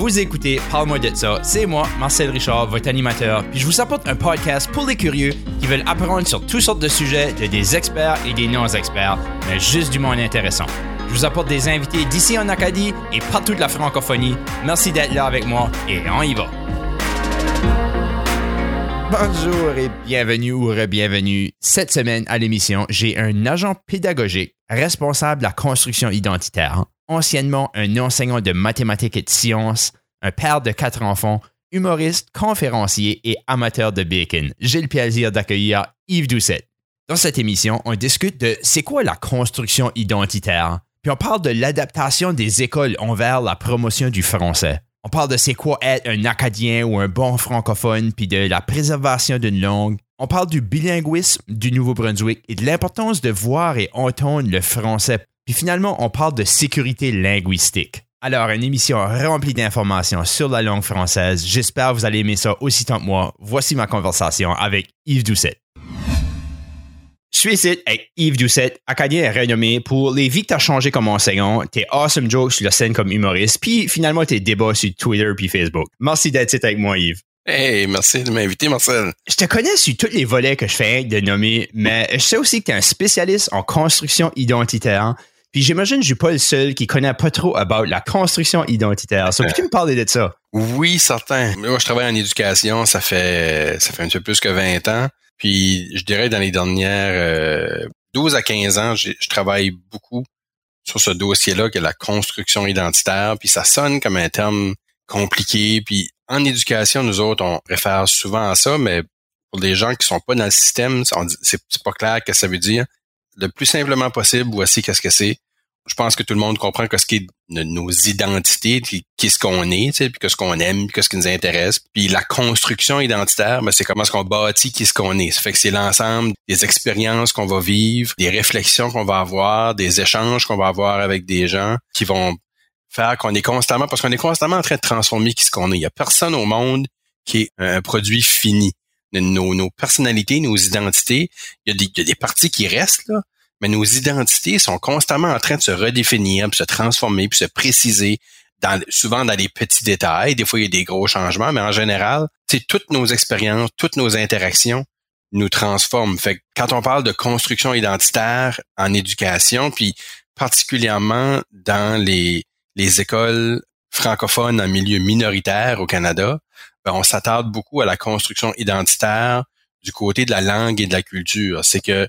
Vous écoutez Parle-moi de ça. C'est moi, Marcel Richard, votre animateur. Puis je vous apporte un podcast pour les curieux qui veulent apprendre sur toutes sortes de sujets de des experts et des non-experts, mais juste du monde intéressant. Je vous apporte des invités d'ici en Acadie et partout de la francophonie. Merci d'être là avec moi et on y va. Bonjour et bienvenue ou re-bienvenue. Cette semaine à l'émission, j'ai un agent pédagogique responsable de la construction identitaire, anciennement un enseignant de mathématiques et de sciences, un père de quatre enfants, humoriste, conférencier et amateur de bacon. J'ai le plaisir d'accueillir Yves Doucet. Dans cette émission, on discute de c'est quoi la construction identitaire, puis on parle de l'adaptation des écoles envers la promotion du français. On parle de c'est quoi être un Acadien ou un bon francophone, puis de la préservation d'une langue. On parle du bilinguisme du Nouveau-Brunswick et de l'importance de voir et entendre le français. Puis finalement, on parle de sécurité linguistique. Alors, une émission remplie d'informations sur la langue française. J'espère que vous allez aimer ça aussi tant que moi. Voici ma conversation avec Yves Doucet. Je suis ici avec Yves Doucet, acadien renommé pour les vies que t'as changé comme enseignant, tes awesome jokes sur la scène comme humoriste, puis finalement tes débats sur Twitter puis Facebook. Merci d'être ici avec moi, Yves. Hey, merci de m'inviter, Marcel. Je te connais sur tous les volets que je fais de nommer, mais je sais aussi que tu es un spécialiste en construction identitaire. Puis j'imagine que je suis pas le seul qui connaît pas trop about la construction identitaire. So, peux-tu me parler de ça? Oui, certain. Moi, je travaille en éducation, ça fait ça fait un peu plus que 20 ans. Puis je dirais dans les dernières euh, 12 à 15 ans, je travaille beaucoup sur ce dossier-là, qui est la construction identitaire. Puis ça sonne comme un terme compliqué. Puis en éducation, nous autres, on réfère souvent à ça, mais pour des gens qui sont pas dans le système, c'est pas clair ce que ça veut dire. Le plus simplement possible, voici qu'est-ce que c'est je pense que tout le monde comprend que ce qui est nos identités, qu'est-ce qu'on est, puis qu'est-ce qu'on aime, qu'est-ce qui nous intéresse. Puis la construction identitaire, ben, c'est comment est-ce qu'on bâtit qu'est-ce qu'on est. Ça fait que c'est l'ensemble des expériences qu'on va vivre, des réflexions qu'on va avoir, des échanges qu'on va avoir avec des gens qui vont faire qu'on est constamment, parce qu'on est constamment en train de transformer qui ce qu'on est. Il y a personne au monde qui est un produit fini. Nos, nos personnalités, nos identités, il y, a des, il y a des parties qui restent, là, mais nos identités sont constamment en train de se redéfinir, puis se transformer, puis se préciser, dans, souvent dans les petits détails. Des fois, il y a des gros changements, mais en général, c'est toutes nos expériences, toutes nos interactions nous transforment. Fait que quand on parle de construction identitaire en éducation, puis particulièrement dans les, les écoles francophones en milieu minoritaire au Canada, ben on s'attarde beaucoup à la construction identitaire du côté de la langue et de la culture. C'est que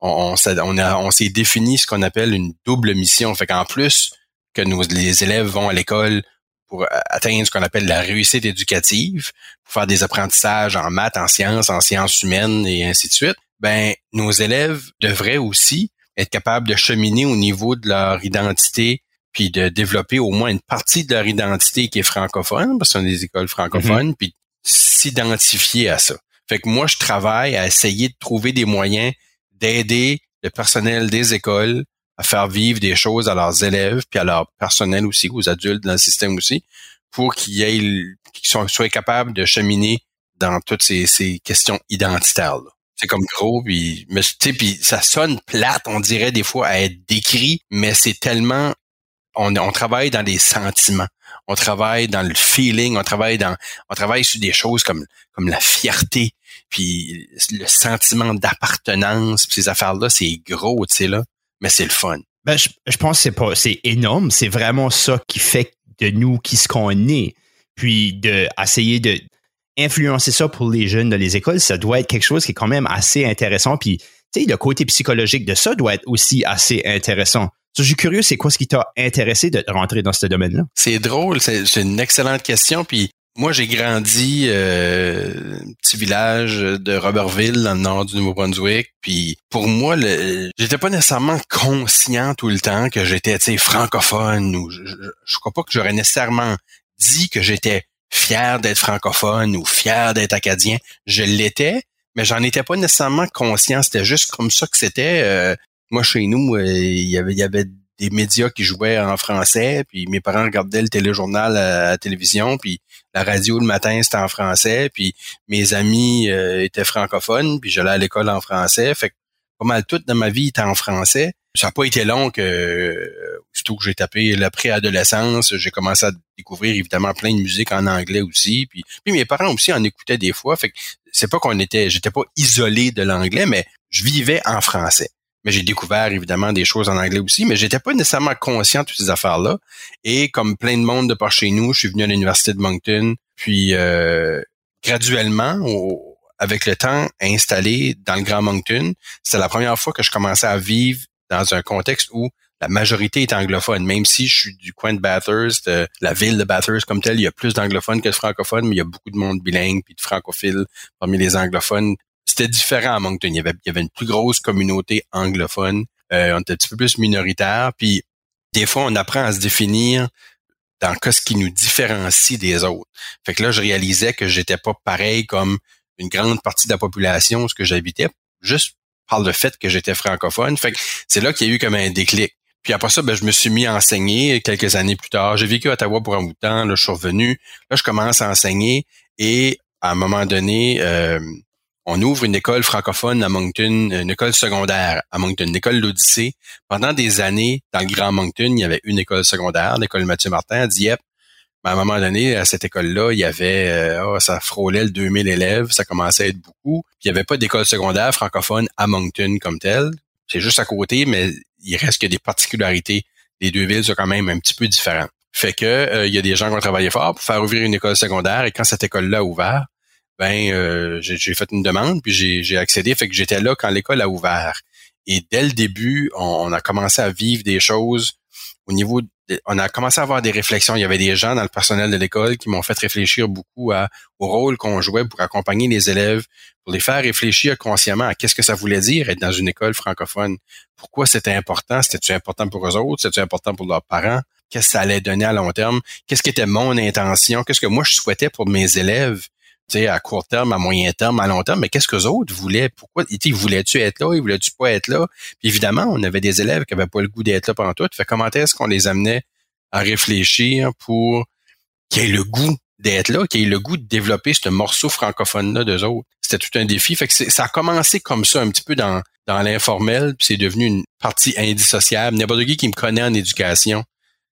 on, on, on s'est défini ce qu'on appelle une double mission. Fait qu'en plus que nos, les élèves vont à l'école pour atteindre ce qu'on appelle la réussite éducative, pour faire des apprentissages en maths, en sciences, en sciences humaines et ainsi de suite, ben nos élèves devraient aussi être capables de cheminer au niveau de leur identité puis de développer au moins une partie de leur identité qui est francophone, parce que sont des écoles francophones, mm-hmm. puis s'identifier à ça. Fait que moi, je travaille à essayer de trouver des moyens d'aider le personnel des écoles à faire vivre des choses à leurs élèves, puis à leur personnel aussi, aux adultes dans le système aussi, pour qu'ils qu'ils soient capables de cheminer dans toutes ces, ces questions identitaires. C'est comme gros, puis, mais, puis ça sonne plate, on dirait des fois à être décrit, mais c'est tellement, on, travaille dans les sentiments on travaille dans le feeling, on travaille sur des choses comme, comme la fierté, puis le sentiment d'appartenance, ces affaires-là, c'est gros, tu sais, là, mais c'est le fun. Ben, je, pense que c'est pas, c'est énorme. C'est vraiment ça qui fait de nous qui ce qu'on est. Puis de essayer de influencer ça pour les jeunes dans les écoles, ça doit être quelque chose qui est quand même assez intéressant. Puis, tu sais, le côté psychologique de ça doit être aussi assez intéressant. Je suis curieux, c'est quoi ce qui t'a intéressé de rentrer dans ce domaine-là? C'est drôle, c'est une excellente question. Puis moi, j'ai grandi euh, petit village de Robertville, dans le nord du Nouveau-Brunswick. Puis pour moi, j'étais pas nécessairement conscient tout le temps que j'étais, francophone. Ou je, je, crois pas que j'aurais nécessairement dit que j'étais fier d'être francophone ou fier d'être acadien. Je l'étais, mais j'en étais pas nécessairement conscient. C'était juste comme ça que c'était. Euh, moi, chez nous, euh, il y avait, il y avait des médias qui jouaient en français, puis mes parents regardaient le téléjournal à la télévision, puis la radio le matin c'était en français, puis mes amis euh, étaient francophones, puis j'allais à l'école en français. Fait pas mal tout dans ma vie était en français. Ça n'a pas été long que, surtout que j'ai tapé la préadolescence, j'ai commencé à découvrir évidemment plein de musique en anglais aussi. Puis, puis mes parents aussi en écoutaient des fois. Fait que c'est pas qu'on était, j'étais pas isolé de l'anglais, mais je vivais en français. Mais j'ai découvert évidemment des choses en anglais aussi, mais j'étais pas nécessairement conscient de toutes ces affaires-là. Et comme plein de monde de par chez nous, je suis venu à l'université de Moncton, puis euh, graduellement, avec le temps, installé dans le Grand Moncton, c'était la première fois que je commençais à vivre dans un contexte où la majorité est anglophone. Même si je suis du coin de Bathurst, de la ville de Bathurst comme telle, il y a plus d'anglophones que de francophones, mais il y a beaucoup de monde bilingue puis de francophiles parmi les anglophones. C'était différent à Moncton. Il y avait, il y avait une plus grosse communauté anglophone. Euh, on était un petit peu plus minoritaire. Puis des fois, on apprend à se définir dans ce qui nous différencie des autres. Fait que là, je réalisais que j'étais pas pareil comme une grande partie de la population ce que j'habitais, juste par le fait que j'étais francophone. Fait que c'est là qu'il y a eu comme un déclic. Puis après ça, ben, je me suis mis à enseigner quelques années plus tard. J'ai vécu à Ottawa pour un bout de temps. Là, je suis revenu. Là, je commence à enseigner et à un moment donné, euh, on ouvre une école francophone à Moncton, une école secondaire à Moncton, une école l'Odyssée. Pendant des années, dans le Grand Moncton, il y avait une école secondaire, l'école Mathieu Martin à Dieppe. Mais à un moment donné, à cette école-là, il y avait, euh, oh, ça frôlait le 2000 élèves, ça commençait à être beaucoup. Puis il n'y avait pas d'école secondaire francophone à Moncton comme telle. C'est juste à côté, mais il reste que des particularités. Les deux villes sont quand même un petit peu différentes. Fait que euh, il y a des gens qui ont travaillé fort pour faire ouvrir une école secondaire et quand cette école-là a ouvert, ben euh, j'ai fait une demande puis j'ai accédé. Fait que j'étais là quand l'école a ouvert. Et dès le début, on, a commencé à vivre des choses au niveau on a commencé à avoir des réflexions. Il y avait des gens dans le personnel de l'école qui m'ont fait réfléchir beaucoup à, au rôle qu'on jouait pour accompagner les élèves, pour les faire réfléchir consciemment à qu'est-ce que ça voulait dire être dans une école francophone. Pourquoi c'était important? C'était-tu important pour eux autres? C'était-tu important pour leurs parents? Qu'est-ce que ça allait donner à long terme? Qu'est-ce qui était mon intention? Qu'est-ce que moi je souhaitais pour mes élèves? À court terme, à moyen terme, à long terme, mais qu'est-ce que autres voulaient? Pourquoi? Ils voulaient-tu être là? Ils voulaient-tu pas être là? Puis évidemment, on avait des élèves qui avaient pas le goût d'être là pendant tout. Fait comment est-ce qu'on les amenait à réfléchir pour qu'ils aient le goût d'être là, qu'ils aient le goût de développer ce morceau francophone-là d'eux autres? C'était tout un défi. Fait que ça a commencé comme ça, un petit peu dans, dans l'informel, puis c'est devenu une partie indissociable. N'importe qui qui me connaît en éducation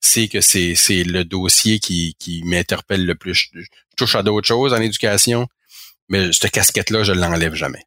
c'est que c'est, le dossier qui, qui m'interpelle le plus. À d'autres choses en éducation, mais cette casquette-là, je l'enlève jamais.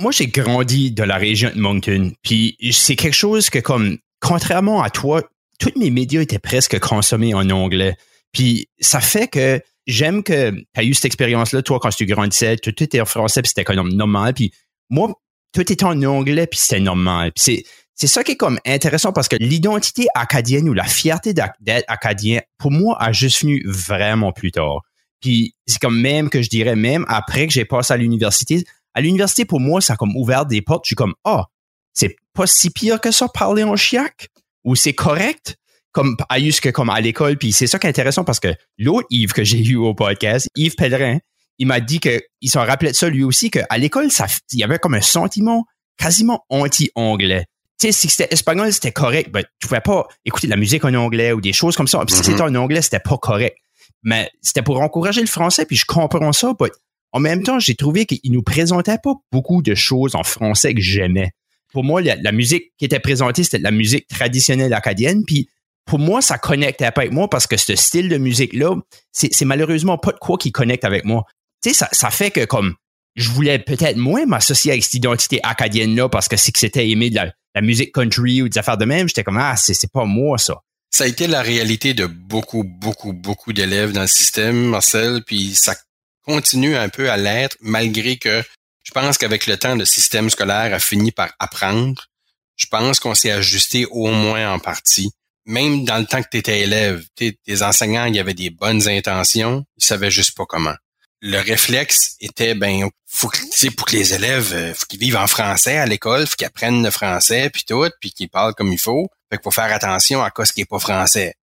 Moi, j'ai grandi de la région de Moncton, puis c'est quelque chose que, comme, contrairement à toi, tous mes médias étaient presque consommés en anglais. Puis ça fait que j'aime que tu as eu cette expérience-là, toi, quand tu grandissais, tout, était en français, puis c'était comme normal. Puis moi, tout était en anglais, puis c'était normal. C'est ça qui est comme intéressant parce que l'identité acadienne ou la fierté d'être acadien, pour moi, a juste venu vraiment plus tard. Puis c'est comme même que je dirais même après que j'ai passé à l'université, à l'université pour moi ça a comme ouvert des portes. Je suis comme ah oh, c'est pas si pire que ça parler en chiac ou c'est correct? Comme à que comme à l'école. Puis c'est ça qui est intéressant parce que l'autre Yves que j'ai eu au podcast, Yves Pellerin, il m'a dit que il s'en rappelait de ça lui aussi qu'à l'école ça il y avait comme un sentiment quasiment anti-anglais tu sais, si c'était espagnol, c'était correct. Ben, tu pouvais pas écouter de la musique en anglais ou des choses comme ça. Puis si c'était mm-hmm. en anglais, c'était pas correct. Mais c'était pour encourager le français, puis je comprends ça. En même temps, j'ai trouvé qu'il nous présentait pas beaucoup de choses en français que j'aimais. Pour moi, la, musique qui était présentée, c'était de la musique traditionnelle acadienne. Puis pour moi, ça connectait pas avec moi parce que ce style de musique-là, c'est malheureusement pas de quoi qui connecte avec moi. Tu sais, ça, ça fait que comme je voulais peut-être moins m'associer avec cette identité acadienne-là parce que c'est que c'était aimé de la, la musique country ou des affaires de même, j'étais comme ah c'est pas moi ça. Ça a été la réalité de beaucoup beaucoup beaucoup d'élèves dans le système, Marcel, puis ça continue un peu à l'être malgré que je pense qu'avec le temps le système scolaire a fini par apprendre. Je pense qu'on s'est ajusté au moins en partie. Même dans le temps que tu étais élève, tes enseignants, il y avait des bonnes intentions, ils savaient juste pas comment le réflexe était ben faut que pour que les élèves euh, faut qu'ils vivent en français à l'école, faut qu'ils apprennent le français puis tout, puis qu'ils parlent comme il faut. Fait qu'il faut faire attention à quoi ce qui est pas français.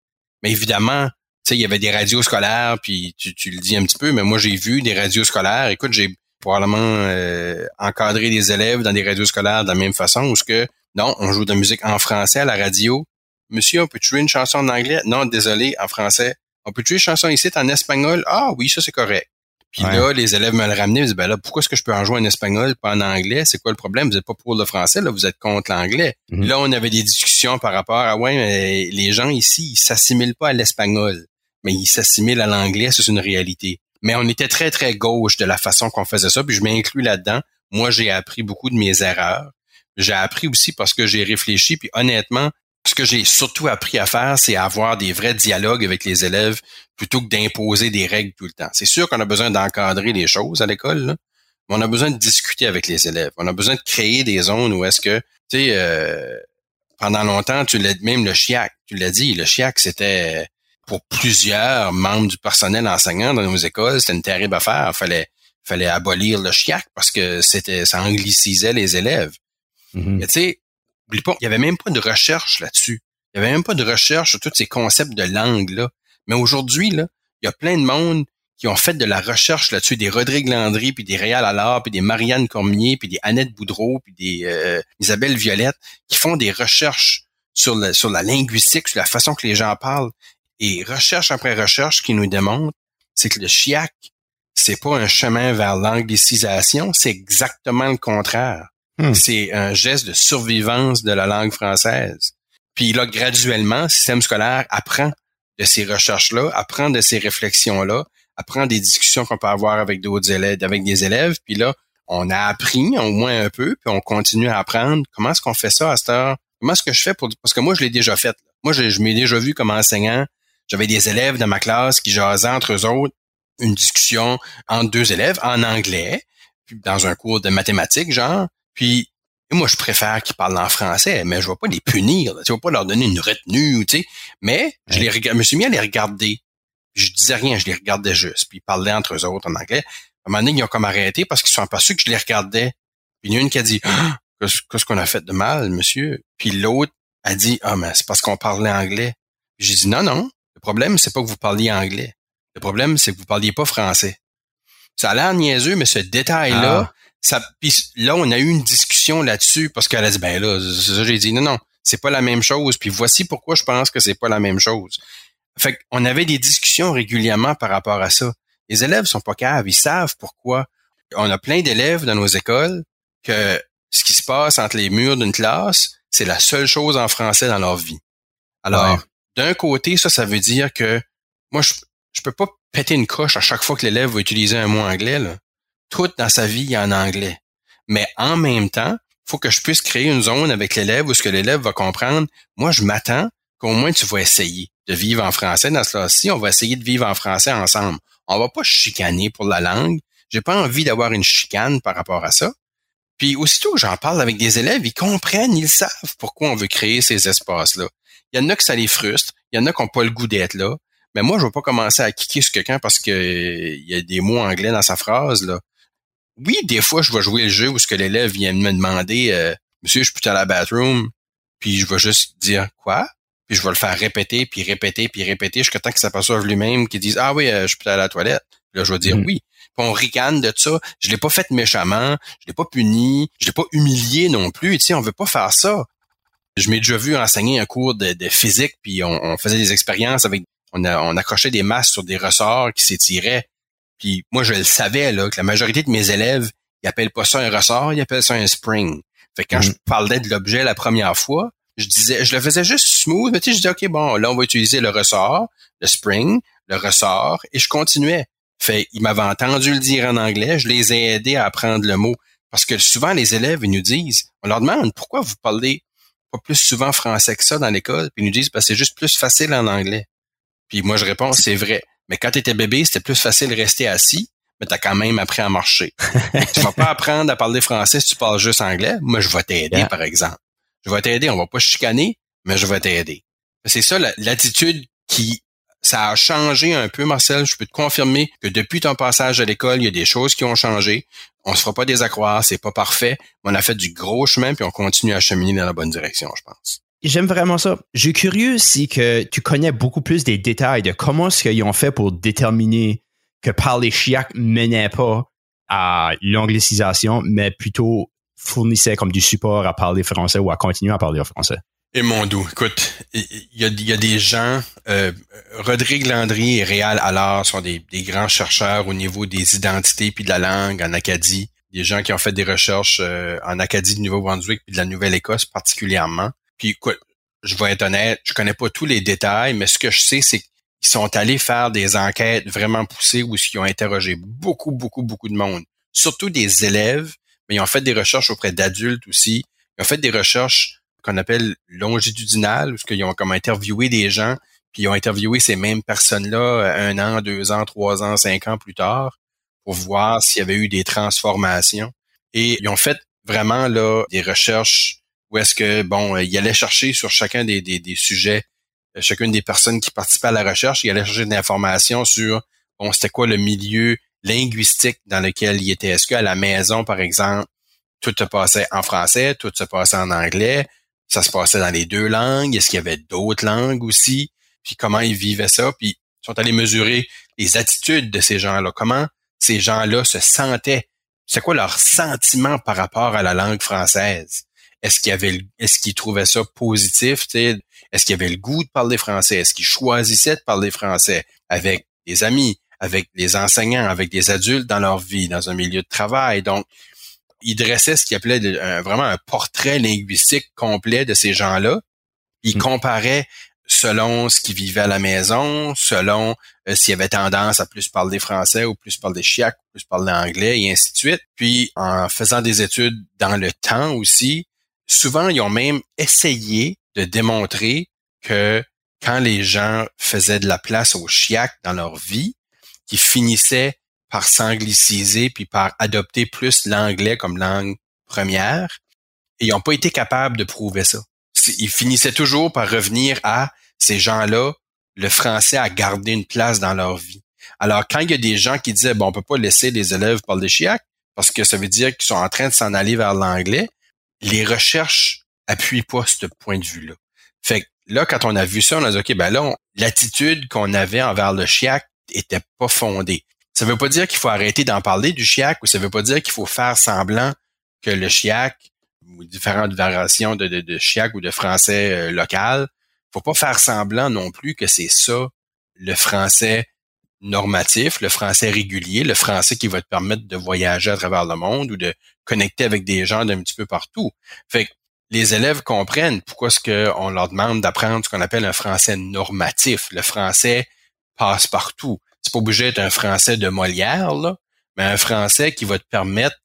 Mais évidemment, tu sais il y avait des radios scolaires puis tu, le dis un petit peu, mais moi j'ai vu des radios scolaires. Écoute, j'ai probablement euh, encadré des élèves dans des radios scolaires de la même façon où ce que non, on joue de la musique en français à la radio. Monsieur, on peut jouer une chanson en anglais? Non, désolé, en français. On peut jouer une chanson ici en espagnol? Ah oui, ça c'est correct Puis là, les élèves me le ramenaient, ils disaient, ben là, pourquoi est-ce que je peux en jouer en espagnol, pas en anglais? C'est quoi le problème? Vous n'êtes pas pour le français, là, vous êtes contre l'anglais. Mhm. Là, on avait des discussions par rapport à, ouais, mais les gens ici, ils s'assimilent pas à l'espagnol, mais ils s'assimilent à l'anglais, c'est une réalité. Mais on était très, très gauche de la façon qu'on faisait ça, puis je m'inclus là-dedans. Moi, j'ai appris beaucoup de mes erreurs. J'ai appris aussi parce que j'ai réfléchi, puis honnêtement, que j'ai surtout appris à faire, c'est avoir des vrais dialogues avec les élèves plutôt que d'imposer des règles tout le temps. C'est sûr qu'on a besoin d'encadrer les choses à l'école, mais on a besoin de discuter avec les élèves. On a besoin de créer des zones où est-ce que, tu sais, euh, pendant longtemps, tu l'as même le chiac, tu l'as dit, le chiac, c'était pour plusieurs membres du personnel enseignant dans nos écoles, c'était une terrible affaire. Fallait, fallait abolir le chiac parce que c'était, ça anglicisait les élèves. Mm-hmm. tu sais, il n'y avait même pas de recherche là-dessus. Il n'y avait même pas de recherche sur tous ces concepts de langue là. Mais aujourd'hui là, il y a plein de monde qui ont fait de la recherche là-dessus, des Rodrigue Landry, puis des Réal Allard, puis des Marianne Cormier, puis des Annette Boudreau, puis des euh, Isabelle Violette, qui font des recherches sur, la, sur la linguistique, sur la façon que les gens parlent. Et recherche après recherche qui nous démontre, c'est que le chiac, c'est pas un chemin vers l'anglicisation, c'est exactement le contraire. Hmm. C'est un geste de survivance de la langue française. Puis là, graduellement, le système scolaire apprend de ces recherches-là, apprend de ces réflexions-là, apprend des discussions qu'on peut avoir avec d'autres élèves, avec des élèves. Puis là, on a appris au moins un peu, puis on continue à apprendre. Comment est-ce qu'on fait ça à cette heure? Comment est-ce que je fais pour... Parce que moi, je l'ai déjà fait. Moi, je, m'ai déjà vu comme enseignant. J'avais des élèves dans ma classe qui jasaient entre eux autres une discussion entre deux élèves en anglais, puis dans un cours de mathématiques, genre. Puis moi, je préfère qu'ils parlent en français, mais je vais pas les punir. Tu vas pas leur donner une retenue, tu sais. Mais je les je me suis mis à les regarder. Je disais rien, je les regardais juste. Puis ils parlaient entre eux autres en anglais. À un moment donné, ils ont comme arrêté parce qu'ils sont aperçus que je les regardais. Puis il y en a une qui a dit ah, Qu'est-ce qu'on a fait de mal, monsieur? Puis l'autre a dit Ah, mais c'est parce qu'on parlait anglais. J'ai dit Non, non. Le problème, c'est pas que vous parliez anglais. Le problème, c'est que vous parliez pas français. Ça a l'air niaiseux, mais ce détail-là, ah ça, là, on a eu une discussion là-dessus parce qu'elle a dit, ben là, ça, j'ai dit, non, non, c'est pas la même chose. Puis voici pourquoi je pense que c'est pas la même chose. Fait qu'on avait des discussions régulièrement par rapport à ça. Les élèves sont pas caves, ils savent pourquoi. On a plein d'élèves dans nos écoles que ce qui se passe entre les murs d'une classe, c'est la seule chose en français dans leur vie. Alors, d'un côté, ça, ça veut dire que moi, je, je peux pas péter une coche à chaque fois que l'élève va utiliser un mot anglais. Là tout dans sa vie est en anglais. Mais en même temps, faut que je puisse créer une zone avec l'élève où ce que l'élève va comprendre. Moi, je m'attends qu'au moins tu vas essayer de vivre en français. Dans ce cas-ci, on va essayer de vivre en français ensemble. On va pas chicaner pour la langue. J'ai pas envie d'avoir une chicane par rapport à ça. Puis aussitôt j'en parle avec des élèves, ils comprennent, ils savent pourquoi on veut créer ces espaces-là. Il y en a que ça les frustre, il y en a qui n'ont pas le goût d'être là. Mais moi, je ne vais pas commencer à kicker sur quelqu'un parce qu'il y a des mots anglais dans sa phrase. Là oui, des fois, je vais jouer le jeu où ce que l'élève vient me demander, euh, Monsieur, je peux aller à la bathroom, puis je vais juste dire quoi, puis je vais le faire répéter, puis répéter, puis répéter jusqu'à temps que ça passe lui-même, qu'il dise ah oui, euh, je peux aller à la toilette. là, je vais dire mm. oui. Puis on ricane de ça. Je l'ai pas fait méchamment, je l'ai pas puni, je l'ai pas humilié non plus. Tu sais, on veut pas faire ça. Je m'ai déjà vu enseigner un cours de, physique, puis on, faisait des expériences avec, on, on accrochait des masses sur des ressorts qui s'étiraient. Puis moi, je le savais là, que la majorité de mes élèves, ils appellent pas ça un ressort, ils appellent ça un spring. Fait que quand je mhm. parlais de l'objet la première fois, je disais, je le faisais juste smooth, mais tu sais, je disais, OK, bon, là, on va utiliser le ressort, le spring, le ressort, et je continuais. Fait, ils m'avaient entendu le dire en anglais, je les ai aidés à apprendre le mot. Parce que souvent, les élèves, ils nous disent, on leur demande, pourquoi vous parlez pas plus souvent français que ça dans l'école? Puis ils nous disent, parce que c'est juste plus facile en anglais. Puis moi, je réponds, c'est vrai. Mais quand tu étais bébé, c'était plus facile de rester assis, mais tu as quand même appris à marcher. tu vas pas apprendre à parler français si tu parles juste anglais. Moi, je vais t'aider, par exemple. Je vais t'aider. On va pas chicaner, mais je vais t'aider. C'est ça l'attitude qui ça a changé un peu, Marcel. Je peux te confirmer que depuis ton passage à l'école, il y a des choses qui ont changé. On se fera pas désaccroire, c'est pas parfait, mais on a fait du gros chemin puis on continue à cheminer dans la bonne direction, je pense. J'aime vraiment ça. Je suis curieux si que tu connais beaucoup plus des détails de comment est-ce qu'ils ont fait pour déterminer que parler chiac menait pas à l'anglicisation, mais plutôt fournissait comme du support à parler français ou à continuer à parler français. Et mon doux, écoute, il y a, y a, des gens, euh, Rodrigue Landry et Réal Allard sont des, des, grands chercheurs au niveau des identités puis de la langue en Acadie. Des gens qui ont fait des recherches euh, en Acadie du Nouveau-Brunswick puis de la Nouvelle-Écosse particulièrement. Puis écoute, je vais être honnête, je connais pas tous les détails, mais ce que je sais, c'est qu'ils sont allés faire des enquêtes vraiment poussées où ils ont interrogé beaucoup, beaucoup, beaucoup de monde, surtout des élèves, mais ils ont fait des recherches auprès d'adultes aussi. Ils ont fait des recherches qu'on appelle longitudinales, où ils ont comme interviewé des gens, puis ils ont interviewé ces mêmes personnes-là euh, un an, deux ans, trois ans, cinq ans plus tard, pour voir s'il y avait eu des transformations. Et ils ont fait vraiment là des recherches où est-ce que, bon, euh, il allait chercher sur chacun des, des, des, sujets, euh, chacune des personnes qui participaient à la recherche, il allait chercher des informations sur, bon, c'était quoi le milieu linguistique dans lequel il était. Est-ce qu'à la maison, par exemple, tout se passait en français, tout se passait en anglais, ça se passait dans les deux langues, est-ce qu'il y avait d'autres langues aussi, puis comment ils vivaient ça, puis ils sont allés mesurer les attitudes de ces gens-là, comment ces gens-là se sentaient, c'est quoi leur sentiment par rapport à la langue française? Est-ce qu'il avait, est-ce qu'ils trouvaient ça positif, est-ce qu'il avait le goût de parler français, est-ce qu'ils choisissaient de parler français avec des amis, avec des enseignants, avec des adultes dans leur vie, dans un milieu de travail? Donc, il dressait ce qu'il appelait vraiment un portrait linguistique complet de ces gens-là. Il mm. comparait selon ce qu'ils vivaient à la maison, selon euh, s'il y avait tendance à plus parler français ou plus parler chiac, ou plus parler anglais et ainsi de suite. Puis en faisant des études dans le temps aussi, souvent ils ont même essayé de démontrer que quand les gens faisaient de la place au chiac dans leur vie, qui finissaient par s'angliciser puis par adopter plus l'anglais comme langue première. Et ils n'ont pas été capables de prouver ça. Ils finissaient toujours par revenir à ces gens-là, le français a gardé une place dans leur vie. Alors, quand il y a des gens qui disaient, bon, on peut pas laisser les élèves parler chiac parce que ça veut dire qu'ils sont en train de s'en aller vers l'anglais, les recherches appuient pas ce point de vue-là. Fait que là, quand on a vu ça, on a dit, OK, ben là, l'attitude qu'on avait envers le chiac était pas fondée. Ça veut pas dire qu'il faut arrêter d'en parler du chiac ou ça veut pas dire qu'il faut faire semblant que le chiac ou différentes variations de, chiac ou de français euh, local, faut pas faire semblant non plus que c'est ça le français normatif, le français régulier, le français qui va te permettre de voyager à travers le monde ou de connecter avec des gens d'un petit peu partout. Fait que les élèves comprennent pourquoi ce qu'on leur demande d'apprendre ce qu'on appelle un français normatif. Le français passe partout. C'est pas obligé d'être un français de Molière, là, mais un français qui va te permettre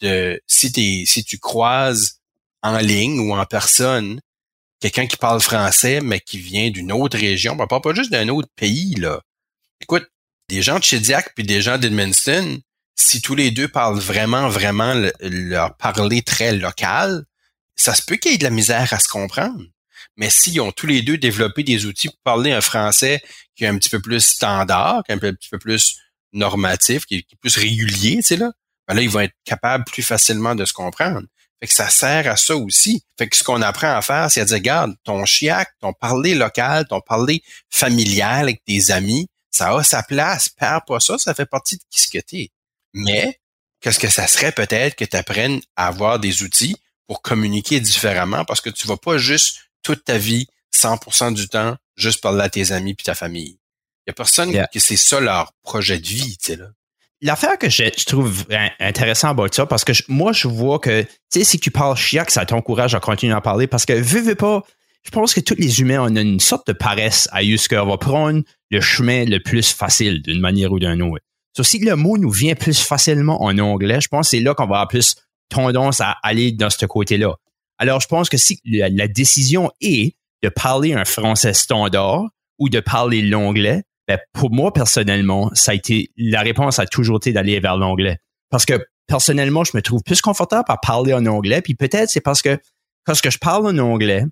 de, si t'es, si tu croises en ligne ou en personne, quelqu'un qui parle français, mais qui vient d'une autre région, ben, pas, pas juste d'un autre pays, là. Écoute, des gens de Chediac puis des gens d'Edmundston, si tous les deux parlent vraiment, vraiment leur parler très local, ça se peut qu'il y ait de la misère à se comprendre. Mais s'ils ont tous les deux développé des outils pour parler un français qui est un petit peu plus standard, qui est un, petit peu plus normatif, qui est, plus régulier, tu sais là, ben là, ils vont être capables plus facilement de se comprendre. Fait que ça sert à ça aussi. Fait que ce qu'on apprend à faire, c'est à dire, regarde, ton chiac, ton parler local, ton parler familial avec tes amis, ça a sa place. Perds pas ça, ça fait partie de qui ce que t'es. Mais, qu'est-ce que ça serait peut-être que tu apprennes à avoir des outils pour communiquer différemment? Parce que tu vas pas juste toute ta vie, 100% du temps, juste parler à tes amis puis ta famille. Il y a personne qui c'est ça leur projet de vie, tu sais là. L'affaire que je, trouve intéressant à ça, parce que moi, je vois que, tu sais, si tu parles chiac, ça t'encourage à continuer à parler, parce que, vu pas, je pense que tous les humains ont une sorte de paresse à ce qu'on va prendre le chemin le plus facile d'une manière ou d'une autre. So, si le mot nous vient plus facilement en anglais, je pense que c'est là qu'on va avoir plus tendance à aller dans ce côté-là. Alors, je pense que si la, décision est de parler un français standard ou de parler l'anglais, ben, pour moi, personnellement, ça a été, la réponse a toujours été d'aller vers l'anglais. Parce que, personnellement, je me trouve plus confortable à parler en anglais. Puis peut-être c'est parce que, parce que je parle en anglais,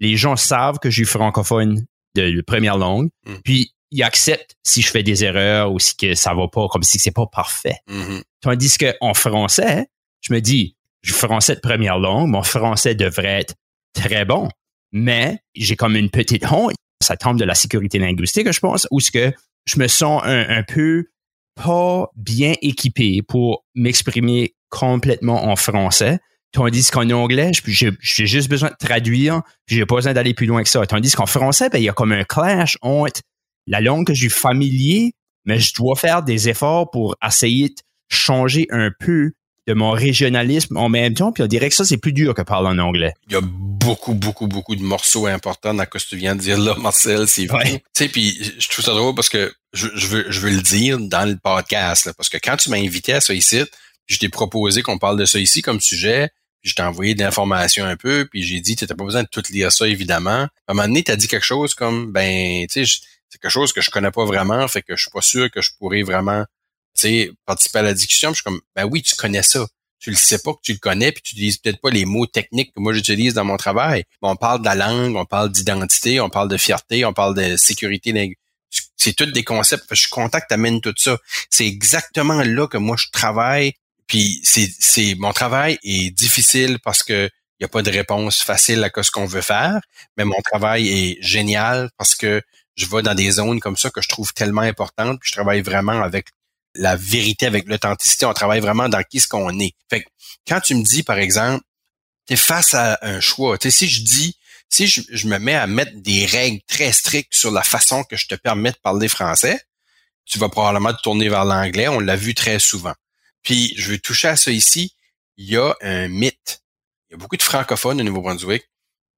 les gens savent que je suis francophone de première langue. Mm. Puis, ils acceptent si je fais des erreurs ou si que ça va pas, comme si c'est pas parfait. Mm-hmm. Tandis qu'en français, je me dis, je français de première langue, mon français devrait être très bon, mais j'ai comme une petite honte. Ça tombe de la sécurité linguistique, je pense, où ce que je me sens un, peu pas bien équipé pour m'exprimer complètement en français. Tandis qu'en anglais, j'ai juste besoin de traduire, puis j'ai pas besoin d'aller plus loin que ça. Tandis qu'en français, ben, il y a comme un clash entre la langue que je suis familier, mais je dois faire des efforts pour essayer de changer un peu de mon régionalisme en même temps, puis on dirait que ça, c'est plus dur que parler en anglais. Il y a beaucoup, beaucoup, beaucoup de morceaux importants dans ce que tu viens de dire là, Marcel, c'est vrai. Tu sais, puis je trouve ça drôle parce que je, veux, je veux le dire dans le podcast, parce que quand tu m'as invité à ça ici, je t'ai proposé qu'on parle de ça ici comme sujet, je t'ai envoyé de l'information un peu, puis j'ai dit, tu n'as pas besoin de tout lire ça, évidemment. À un moment donné, tu as dit quelque chose comme, ben, tu sais, c'est quelque chose que je connais pas vraiment, fait que je suis pas sûr que je pourrais vraiment, tu sais, participer à la discussion. je suis comme, ben oui, tu connais ça. Tu le sais pas que tu le connais, puis tu utilises peut-être pas les mots techniques que moi j'utilise dans mon travail. on parle de la langue, on parle d'identité, on parle de fierté, on parle de sécurité c'est tous des concepts. Je suis content que tu amènes tout ça. C'est exactement là que moi je travaille puis c'est, mon travail est difficile parce que il n'y a pas de réponse facile à ce qu'on veut faire, mais mon travail est génial parce que je vais dans des zones comme ça que je trouve tellement importantes, puis je travaille vraiment avec la vérité, avec l'authenticité, on travaille vraiment dans qui ce qu'on est. Fait que quand tu me dis, par exemple, tu es face à un choix, tu si je dis, si je, me mets à mettre des règles très strictes sur la façon que je te permets de parler français, tu vas probablement te tourner vers l'anglais, on l'a vu très souvent. Puis je veux toucher à ça ici. Il y a un mythe. Il y a beaucoup de francophones au Nouveau-Brunswick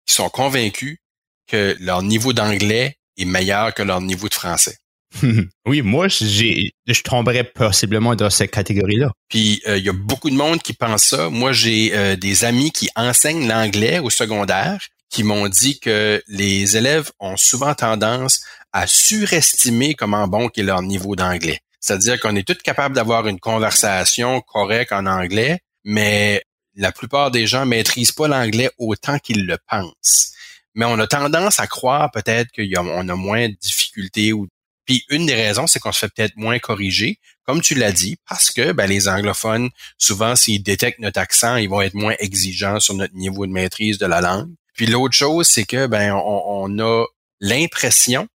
qui sont convaincus que leur niveau d'anglais est meilleur que leur niveau de français. oui, moi, j'ai, je tomberais possiblement dans cette catégorie-là. Puis euh, il y a beaucoup de monde qui pense ça. Moi, j'ai euh, des amis qui enseignent l'anglais au secondaire qui m'ont dit que les élèves ont souvent tendance à surestimer comment bon est leur niveau d'anglais. C'est-à-dire qu'on est tous capables d'avoir une conversation correcte en anglais, mais la plupart des gens maîtrisent pas l'anglais autant qu'ils le pensent. Mais on a tendance à croire peut-être qu'on a moins de difficultés ou puis une des raisons, c'est qu'on se fait peut-être moins corriger, comme tu l'as dit, parce que ben, les anglophones, souvent, s'ils détectent notre accent, ils vont être moins exigeants sur notre niveau de maîtrise de la langue. Puis l'autre chose, c'est que ben on a l'impression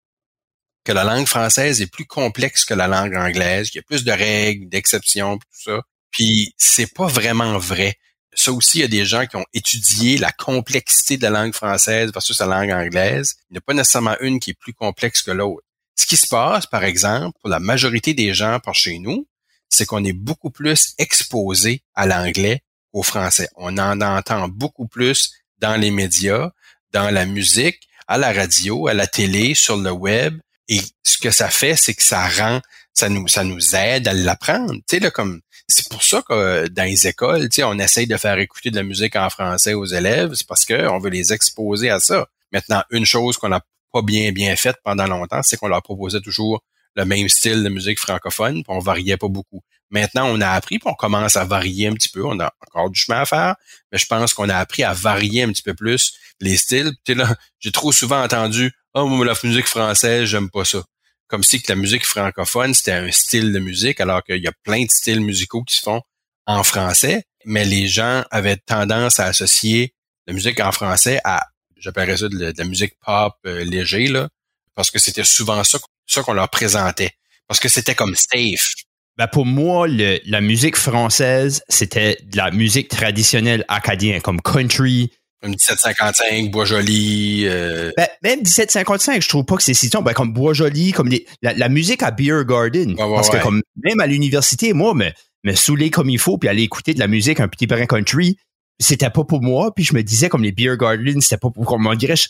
que la langue française est plus complexe que la langue anglaise, qu'il y a plus de règles, d'exceptions, tout ça. Puis c'est pas vraiment vrai. Ça aussi, il y a des gens qui ont étudié la complexité de la langue française versus la langue anglaise. Il n'y a pas nécessairement une qui est plus complexe que l'autre. Ce qui se passe, par exemple, pour la majorité des gens par chez nous, c'est qu'on est beaucoup plus exposé à l'anglais au français. On en entend beaucoup plus dans les médias, dans la musique, à la radio, à la télé, sur le web. Et ce que ça fait, c'est que ça rend, ça nous, ça nous aide à l'apprendre. Tu comme, c'est pour ça que dans les écoles, tu on essaye de faire écouter de la musique en français aux élèves, c'est parce qu'on veut les exposer à ça. Maintenant, une chose qu'on n'a pas bien, bien faite pendant longtemps, c'est qu'on leur proposait toujours le même style de musique francophone, puis on variait pas beaucoup. Maintenant, on a appris, puis on commence à varier un petit peu. On a encore du chemin à faire, mais je pense qu'on a appris à varier un petit peu plus les styles. Là, j'ai trop souvent entendu oh, moi, la musique française, j'aime pas ça. Comme si que la musique francophone, c'était un style de musique, alors qu'il y a plein de styles musicaux qui se font en français, mais les gens avaient tendance à associer la musique en français à, j'appellerais ça de la, musique pop euh, léger, là, parce que c'était souvent ça, ça qu'on leur présentait. Parce que c'était comme safe. Ben pour moi, la musique française, c'était de la musique traditionnelle acadienne, comme country, comme 1755, Bois-Joli. Euh... Ben, même 1755, je trouve pas que c'est si ben, comme Bois-Joli, comme les, la, musique à Beer Garden. parce que comme même à l'université, moi, me, me saouler comme il faut, puis aller écouter de la musique un petit peu country, c'était pas pour moi. Puis je me disais comme les Beer Garden, c'était pas pour comment dirais je,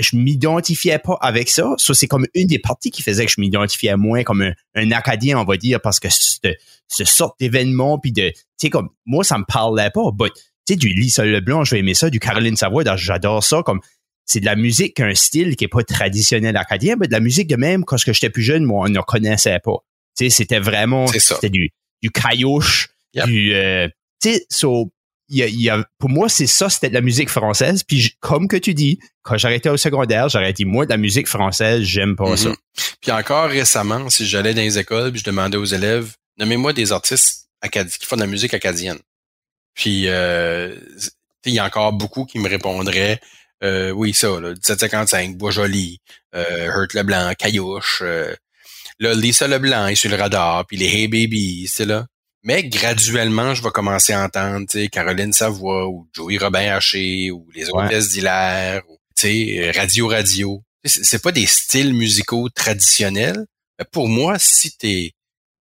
je m'identifiais pas avec ça. Ça, c'est comme une des parties qui faisait que je m'identifiais moins comme un, un, Acadien, on va dire, parce que ce, ce sort d'événement, puis de, tu sais, comme, moi, ça me parlait pas, but sais, du Lisa Leblanc, je vais aimer ça, du Caroline Savoie, j'adore ça, comme, c'est de la musique, un style qui est pas traditionnel acadien, mais de la musique de même, quand j'étais plus jeune, moi, on ne connaissait pas. Tu sais, c'était vraiment, c'était du, du caillouche, du, euh, tu sais, so, y a, y a, pour moi, c'est ça, c'était de la musique française. Puis, comme que tu dis, quand j'arrêtais au secondaire, j'aurais dit, moi, de la musique française, j'aime pas ça. Mm-hmm. Puis encore récemment, si j'allais dans les écoles, puis je demandais aux élèves, nommez-moi des artistes qui font de la musique acadienne. Puis euh, il y a encore beaucoup qui me répondraient euh, oui, ça, là, 1755, Bois-Joli, euh, Hurt Leblanc, Caillouche. Euh, là, Lisa Leblanc est sur le radar, puis les Hey Babies, c'est là. Mais graduellement, je vais commencer à entendre, Caroline Savoie ou Joey Robin Haché ou les hôtesses d'Hilaire, ou, Radio Radio. C'est pas des styles musicaux traditionnels. Mais pour moi, si t'es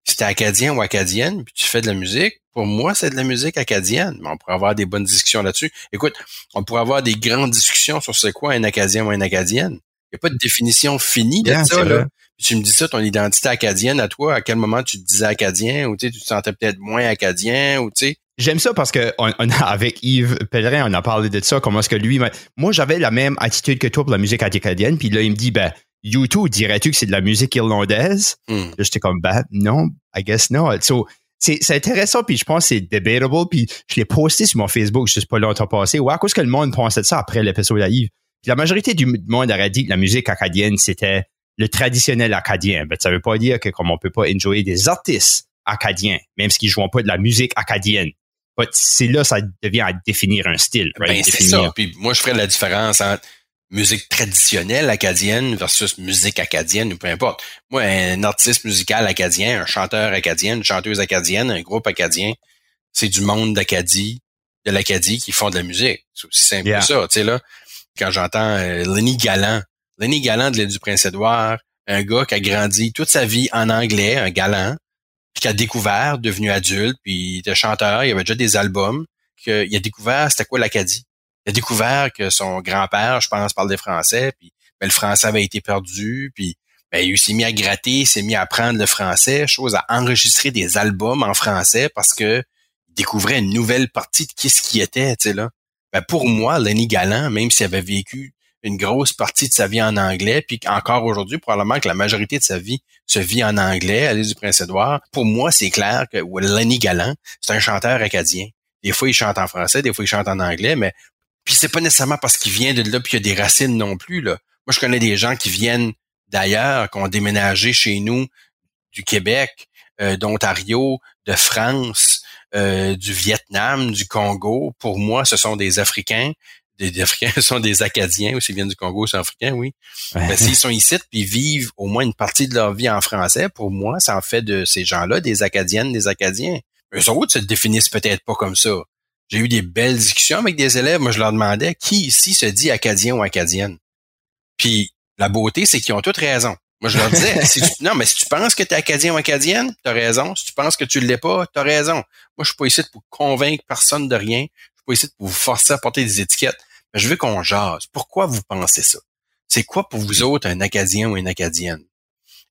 si t'es acadien ou acadienne, puis tu fais de la musique, pour moi, c'est de la musique acadienne. Mais on pourrait avoir des bonnes discussions là-dessus. Écoute, on pourrait avoir des grandes discussions sur c'est quoi un acadien ou une acadienne. Il n'y a pas de définition finie de ça. Là. tu me dis ça, ton identité acadienne à toi, à quel moment tu te disais acadien ou tu te sentais peut-être moins acadien ou tu sais? J'aime ça parce que on, a, avec Yves Pellerin, on a parlé de ça, comment est-ce que lui, moi j'avais la même attitude que toi pour la musique acadienne, puis là il me dit ben YouTube, dirais-tu que c'est de la musique irlandaise? Hmm. J'étais comme ben non, I guess not. So, c'est intéressant, puis je pense que c'est debatable, puis je l'ai posté sur mon Facebook juste pas longtemps passé. Ouais, qu'est-ce que le monde pensait de ça après l'épisode à Yves? la majorité du monde aurait dit que la musique acadienne, c'était le traditionnel acadien. Ben, ça veut pas dire que comme on peut pas enjoyer des artistes acadiens, même s'ils jouent pas de la musique acadienne. C'est là ça devient à définir un style. Ben, c'est ça. Puis moi, je ferais la différence entre musique traditionnelle acadienne versus musique acadienne ou peu importe. Moi, un artiste musical acadien, un chanteur acadien, une chanteuse acadienne, un groupe acadien, c'est du monde d'Acadie, de l'Acadie qui font de la musique. C'est aussi simple que ça, tu sais là quand j'entends euh, Lenny Galland. Lenny Galland de l'île du Prince-Édouard, un gars qui a grandi toute sa vie en anglais, un galant, puis qui a découvert, devenu adulte, puis il était chanteur, il avait déjà des albums, qu'il a découvert c'était quoi l'Acadie. Il a découvert que son grand-père, je pense, parlait français, puis ben, le français avait été perdu, puis ben, il s'est mis à gratter, il s'est mis à apprendre le français, chose à enregistrer des albums en français parce que il découvrait une nouvelle partie de qui ce qui était, tu sais là. Ben pour moi, Lenny Galland, même s'il avait vécu une grosse partie de sa vie en anglais, puis encore aujourd'hui, probablement que la majorité de sa vie se vit en anglais à l'île du Prince-Édouard, pour moi, c'est clair que Lenny Galland, c'est un chanteur acadien. Des fois, il chante en français, des fois, il chante en anglais, mais puis c'est pas nécessairement parce qu'il vient de là puis il y a des racines non plus. Là. Moi, je connais des gens qui viennent d'ailleurs, qui ont déménagé chez nous, du Québec, euh, d'Ontario, de France, euh, du Vietnam, du Congo. Pour moi, ce sont des Africains. Des, Africains sont des Acadiens, ou s'ils viennent du Congo, c'est Africains, oui. Mais s'ils sont ici puis vivent au moins une partie de leur vie en français, pour moi, ça en fait de ces gens-là des Acadiennes, des Acadiens. Eux autres se définissent peut-être pas comme ça. J'ai eu des belles discussions avec des élèves. Moi, je leur demandais qui ici se dit Acadien ou Acadienne? Puis la beauté, c'est qu'ils ont toutes raison. Moi, je leur disais, non, mais si tu penses que tu es acadien ou acadienne, tu as raison. Si tu penses que tu ne l'es pas, tu as raison. Moi, je suis pas ici pour convaincre personne de rien. Je suis pas ici pour vous forcer à porter des étiquettes. Mais je veux qu'on jase. Pourquoi vous pensez ça? C'est quoi pour vous autres un acadien ou une acadienne?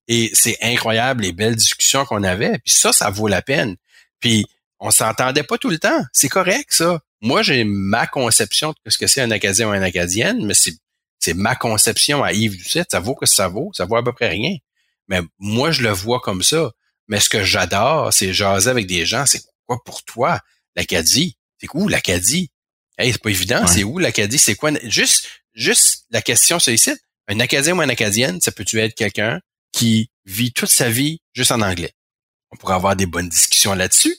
Et c'est incroyable les belles discussions qu'on avait. Puis ça, ça vaut la peine. Puis on s'entendait pas tout le temps. C'est correct, ça. Moi, j'ai ma conception de ce que c'est un acadien ou une acadienne, mais c'est c'est ma conception à Yves Doucette, ça vaut que ça vaut, ça vaut à peu près rien. Mais moi, je le vois comme ça. Mais ce que j'adore, c'est jaser avec des gens. C'est quoi pour toi, l'Acadie? C'est où l'Acadie? Hey, c'est pas évident, c'est où l'Acadie? C'est quoi? Juste, juste la question, ici. Un Acadien ou une Acadienne, ça peut-tu être quelqu'un qui vit toute sa vie juste en anglais? On pourrait avoir des bonnes discussions là-dessus.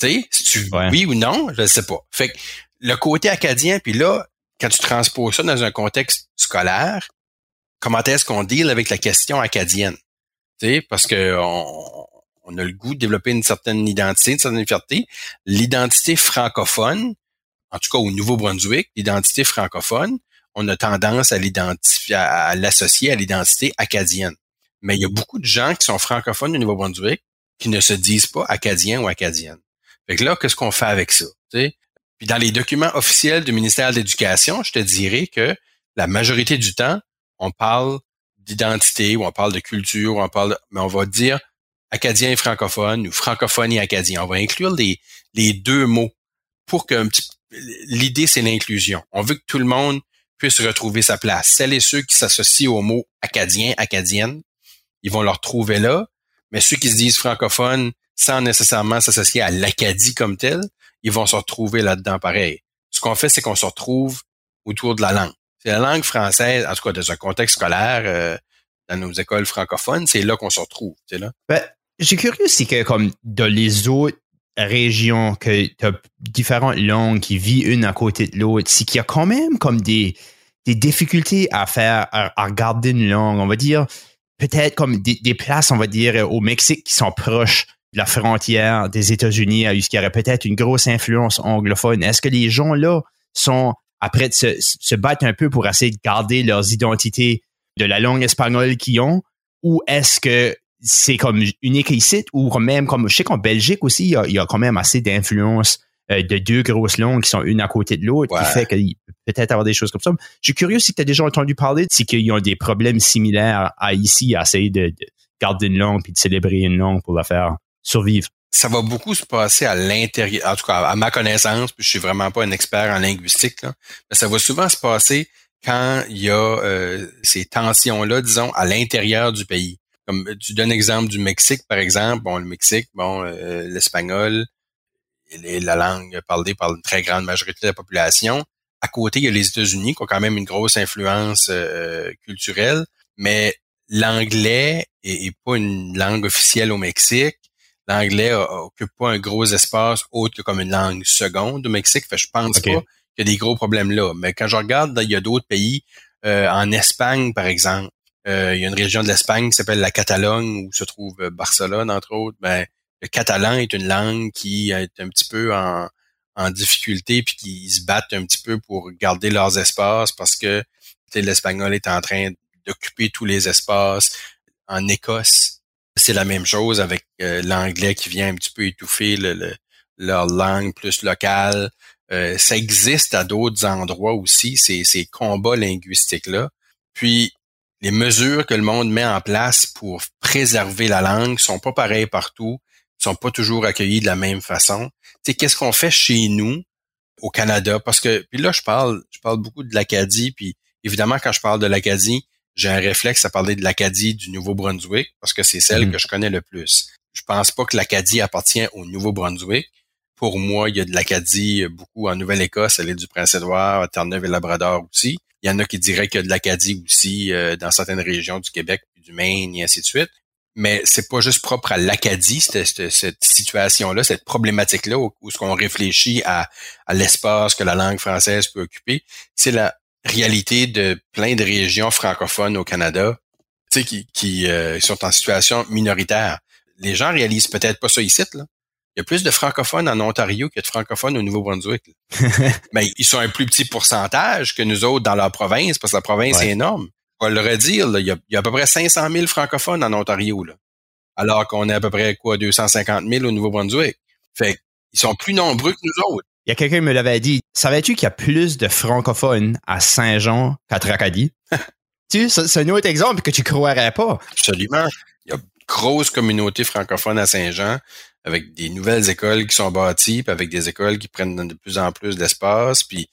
Tu sais, si tu oui ou non, je ne sais pas. Fait que le côté acadien, puis là, quand tu transposes ça dans un contexte scolaire, comment est-ce qu'on deal avec la question acadienne? sais, parce que on, a le goût de développer une certaine identité, une certaine fierté. L'identité francophone, en tout cas au Nouveau-Brunswick, l'identité francophone, on a tendance à l'identifier, à, l'associer à l'identité acadienne. Mais il y a beaucoup de gens qui sont francophones au Nouveau-Brunswick qui ne se disent pas acadiens ou acadiennes. Fait que là, qu'est-ce qu'on fait avec ça? sais? Puis dans les documents officiels du ministère de l'Éducation, je te dirais que la majorité du temps, on parle d'identité ou on parle de culture, ou on parle, mais on va dire acadien et francophone ou francophone et acadien. On va inclure les, les deux mots pour que l'idée c'est l'inclusion. On veut que tout le monde puisse retrouver sa place. Celles et ceux qui s'associent au mot acadien, acadienne, ils vont le retrouver là. Mais ceux qui se disent francophones sans nécessairement s'associer à l'Acadie comme tel, ils vont se retrouver là-dedans pareil. Ce qu'on fait, c'est qu'on se retrouve autour de la langue. C'est la langue française, en tout cas dans un contexte scolaire, euh, dans nos écoles francophones, c'est là qu'on se retrouve. C'est là. Ben, j'ai curieux, c'est que comme dans les autres régions, que tu as différentes langues qui vivent une à côté de l'autre, c'est qu'il y a quand même comme des, des difficultés à faire, à, à garder une langue. On va dire, peut-être comme des, des, places, on va dire, au Mexique qui sont proches la frontière des États-Unis à ce qu'il y aurait peut-être une grosse influence anglophone. Est-ce que les gens là sont après de se, se battre un peu pour essayer de garder leurs identités de la langue espagnole qu'ils ont, ou est-ce que c'est comme unique ici, ou même comme je sais qu'en Belgique aussi, il y a, il y a quand même assez d'influence euh, de deux grosses langues qui sont une à côté de l'autre, qui fait qu'il peut être avoir des choses comme ça. Je suis curieux si tu as déjà entendu parler de si qu'ils ont des problèmes similaires à ici, à essayer de, garder une langue puis de célébrer une langue pour la faire survivre. Ça va beaucoup se passer à l'intérieur, en tout cas à ma connaissance, puis je suis vraiment pas un expert en linguistique, là, mais ça va souvent se passer quand il y a euh, ces tensions-là, disons, à l'intérieur du pays. Comme tu donnes l'exemple du Mexique, par exemple. Bon, le Mexique, bon, euh, l'espagnol est la langue parlée par une très grande majorité de la population. À côté, il y a les États-Unis qui ont quand même une grosse influence euh, culturelle, mais l'anglais est, pas une langue officielle au Mexique. L'anglais occupe pas un gros espace autre que comme une langue seconde au Mexique. Fait, je pense pas qu'il y a des gros problèmes là. Mais quand je regarde, il y a d'autres pays, euh, en Espagne, par exemple, euh, il y a une région de l'Espagne qui s'appelle la Catalogne, où se trouve euh, Barcelone, entre autres. Ben, le catalan est une langue qui est un petit peu en, en difficulté, puis qui se battent un petit peu pour garder leurs espaces parce que l'espagnol est en train d'occuper tous les espaces. En Écosse, c'est la même chose avec l'anglais qui vient un petit peu étouffer le, leur langue plus locale. Euh, ça existe à d'autres endroits aussi, ces, ces combats linguistiques-là. Puis, les mesures que le monde met en place pour préserver la langue sont pas pareilles partout, sont pas toujours accueillies de la même façon. Tu sais, qu'est-ce qu'on fait chez nous au Canada? Parce que, puis là, je parle, je parle beaucoup de l'Acadie, puis évidemment, quand je parle de l'Acadie, j'ai un réflexe à parler de l'Acadie du Nouveau-Brunswick, parce que c'est celle mm-hmm. que je connais le plus. Je pense pas que l'Acadie appartient au Nouveau-Brunswick, pour moi, il y a de l'Acadie beaucoup en Nouvelle-Écosse, à l'île du Prince-Édouard, à Terre-Neuve et Labrador aussi. Il y en a qui diraient qu'il y a de l'Acadie aussi euh, dans certaines régions du Québec, du Maine et ainsi de suite. Mais c'est pas juste propre à l'Acadie, cette, cette situation-là, cette problématique-là, où, où ce qu'on réfléchit à, à l'espace que la langue française peut occuper. C'est la réalité de plein de régions francophones au Canada, qui, qui euh, sont en situation minoritaire. Les gens réalisent peut-être pas ça ici, là. Il y a plus de francophones en Ontario que de francophones au Nouveau-Brunswick. Mais ils sont un plus petit pourcentage que nous autres dans leur province, parce que la province est énorme. On va le redire, il, y a, à peu près 500 000 francophones en Ontario, là. alors qu'on est à peu près quoi 250 000 au Nouveau-Brunswick. Fait ils sont plus nombreux que nous autres. Il y a quelqu'un qui me l'avait dit. Savais-tu qu'il y a plus de francophones à Saint-Jean qu'à Tracadie? tu c'est un autre exemple que tu croirais pas. Absolument. Il y a une grosse communauté francophone à Saint-Jean avec des nouvelles écoles qui sont bâties, puis avec des écoles qui prennent de plus en plus d'espace, puis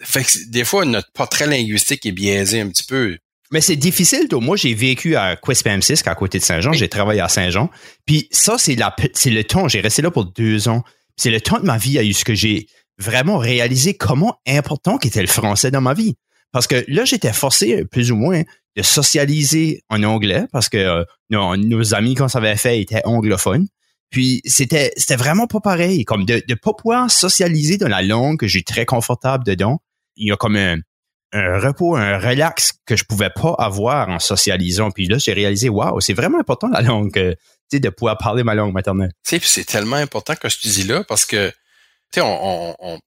fait que des fois notre portrait linguistique est biaisé un petit peu. Mais c'est difficile, toi. Moi, j'ai vécu à Quispamsis, à côté de Saint-Jean. J'ai travaillé à Saint-Jean. Puis ça, c'est la, c'est le temps. J'ai resté là pour deux ans. C'est le temps de ma vie à eu ce que j'ai vraiment réalisé comment important qu'était le français dans ma vie. Parce que là, j'étais forcé, plus ou moins, de socialiser en anglais parce que euh, nos, nos, amis qu'on s'avait fait étaient anglophones. Puis c'était vraiment pas pareil, comme de de pas pouvoir socialiser dans la langue que j'ai très confortable dedans. Il y a comme un, un repos, un relax que je pouvais pas avoir en socialisant. Puis là, j'ai réalisé, waouh, c'est vraiment important la langue, sais, de pouvoir parler ma langue maternelle. Tu sais, c'est tellement important que je te dis là parce que, tu sais, on, on, on,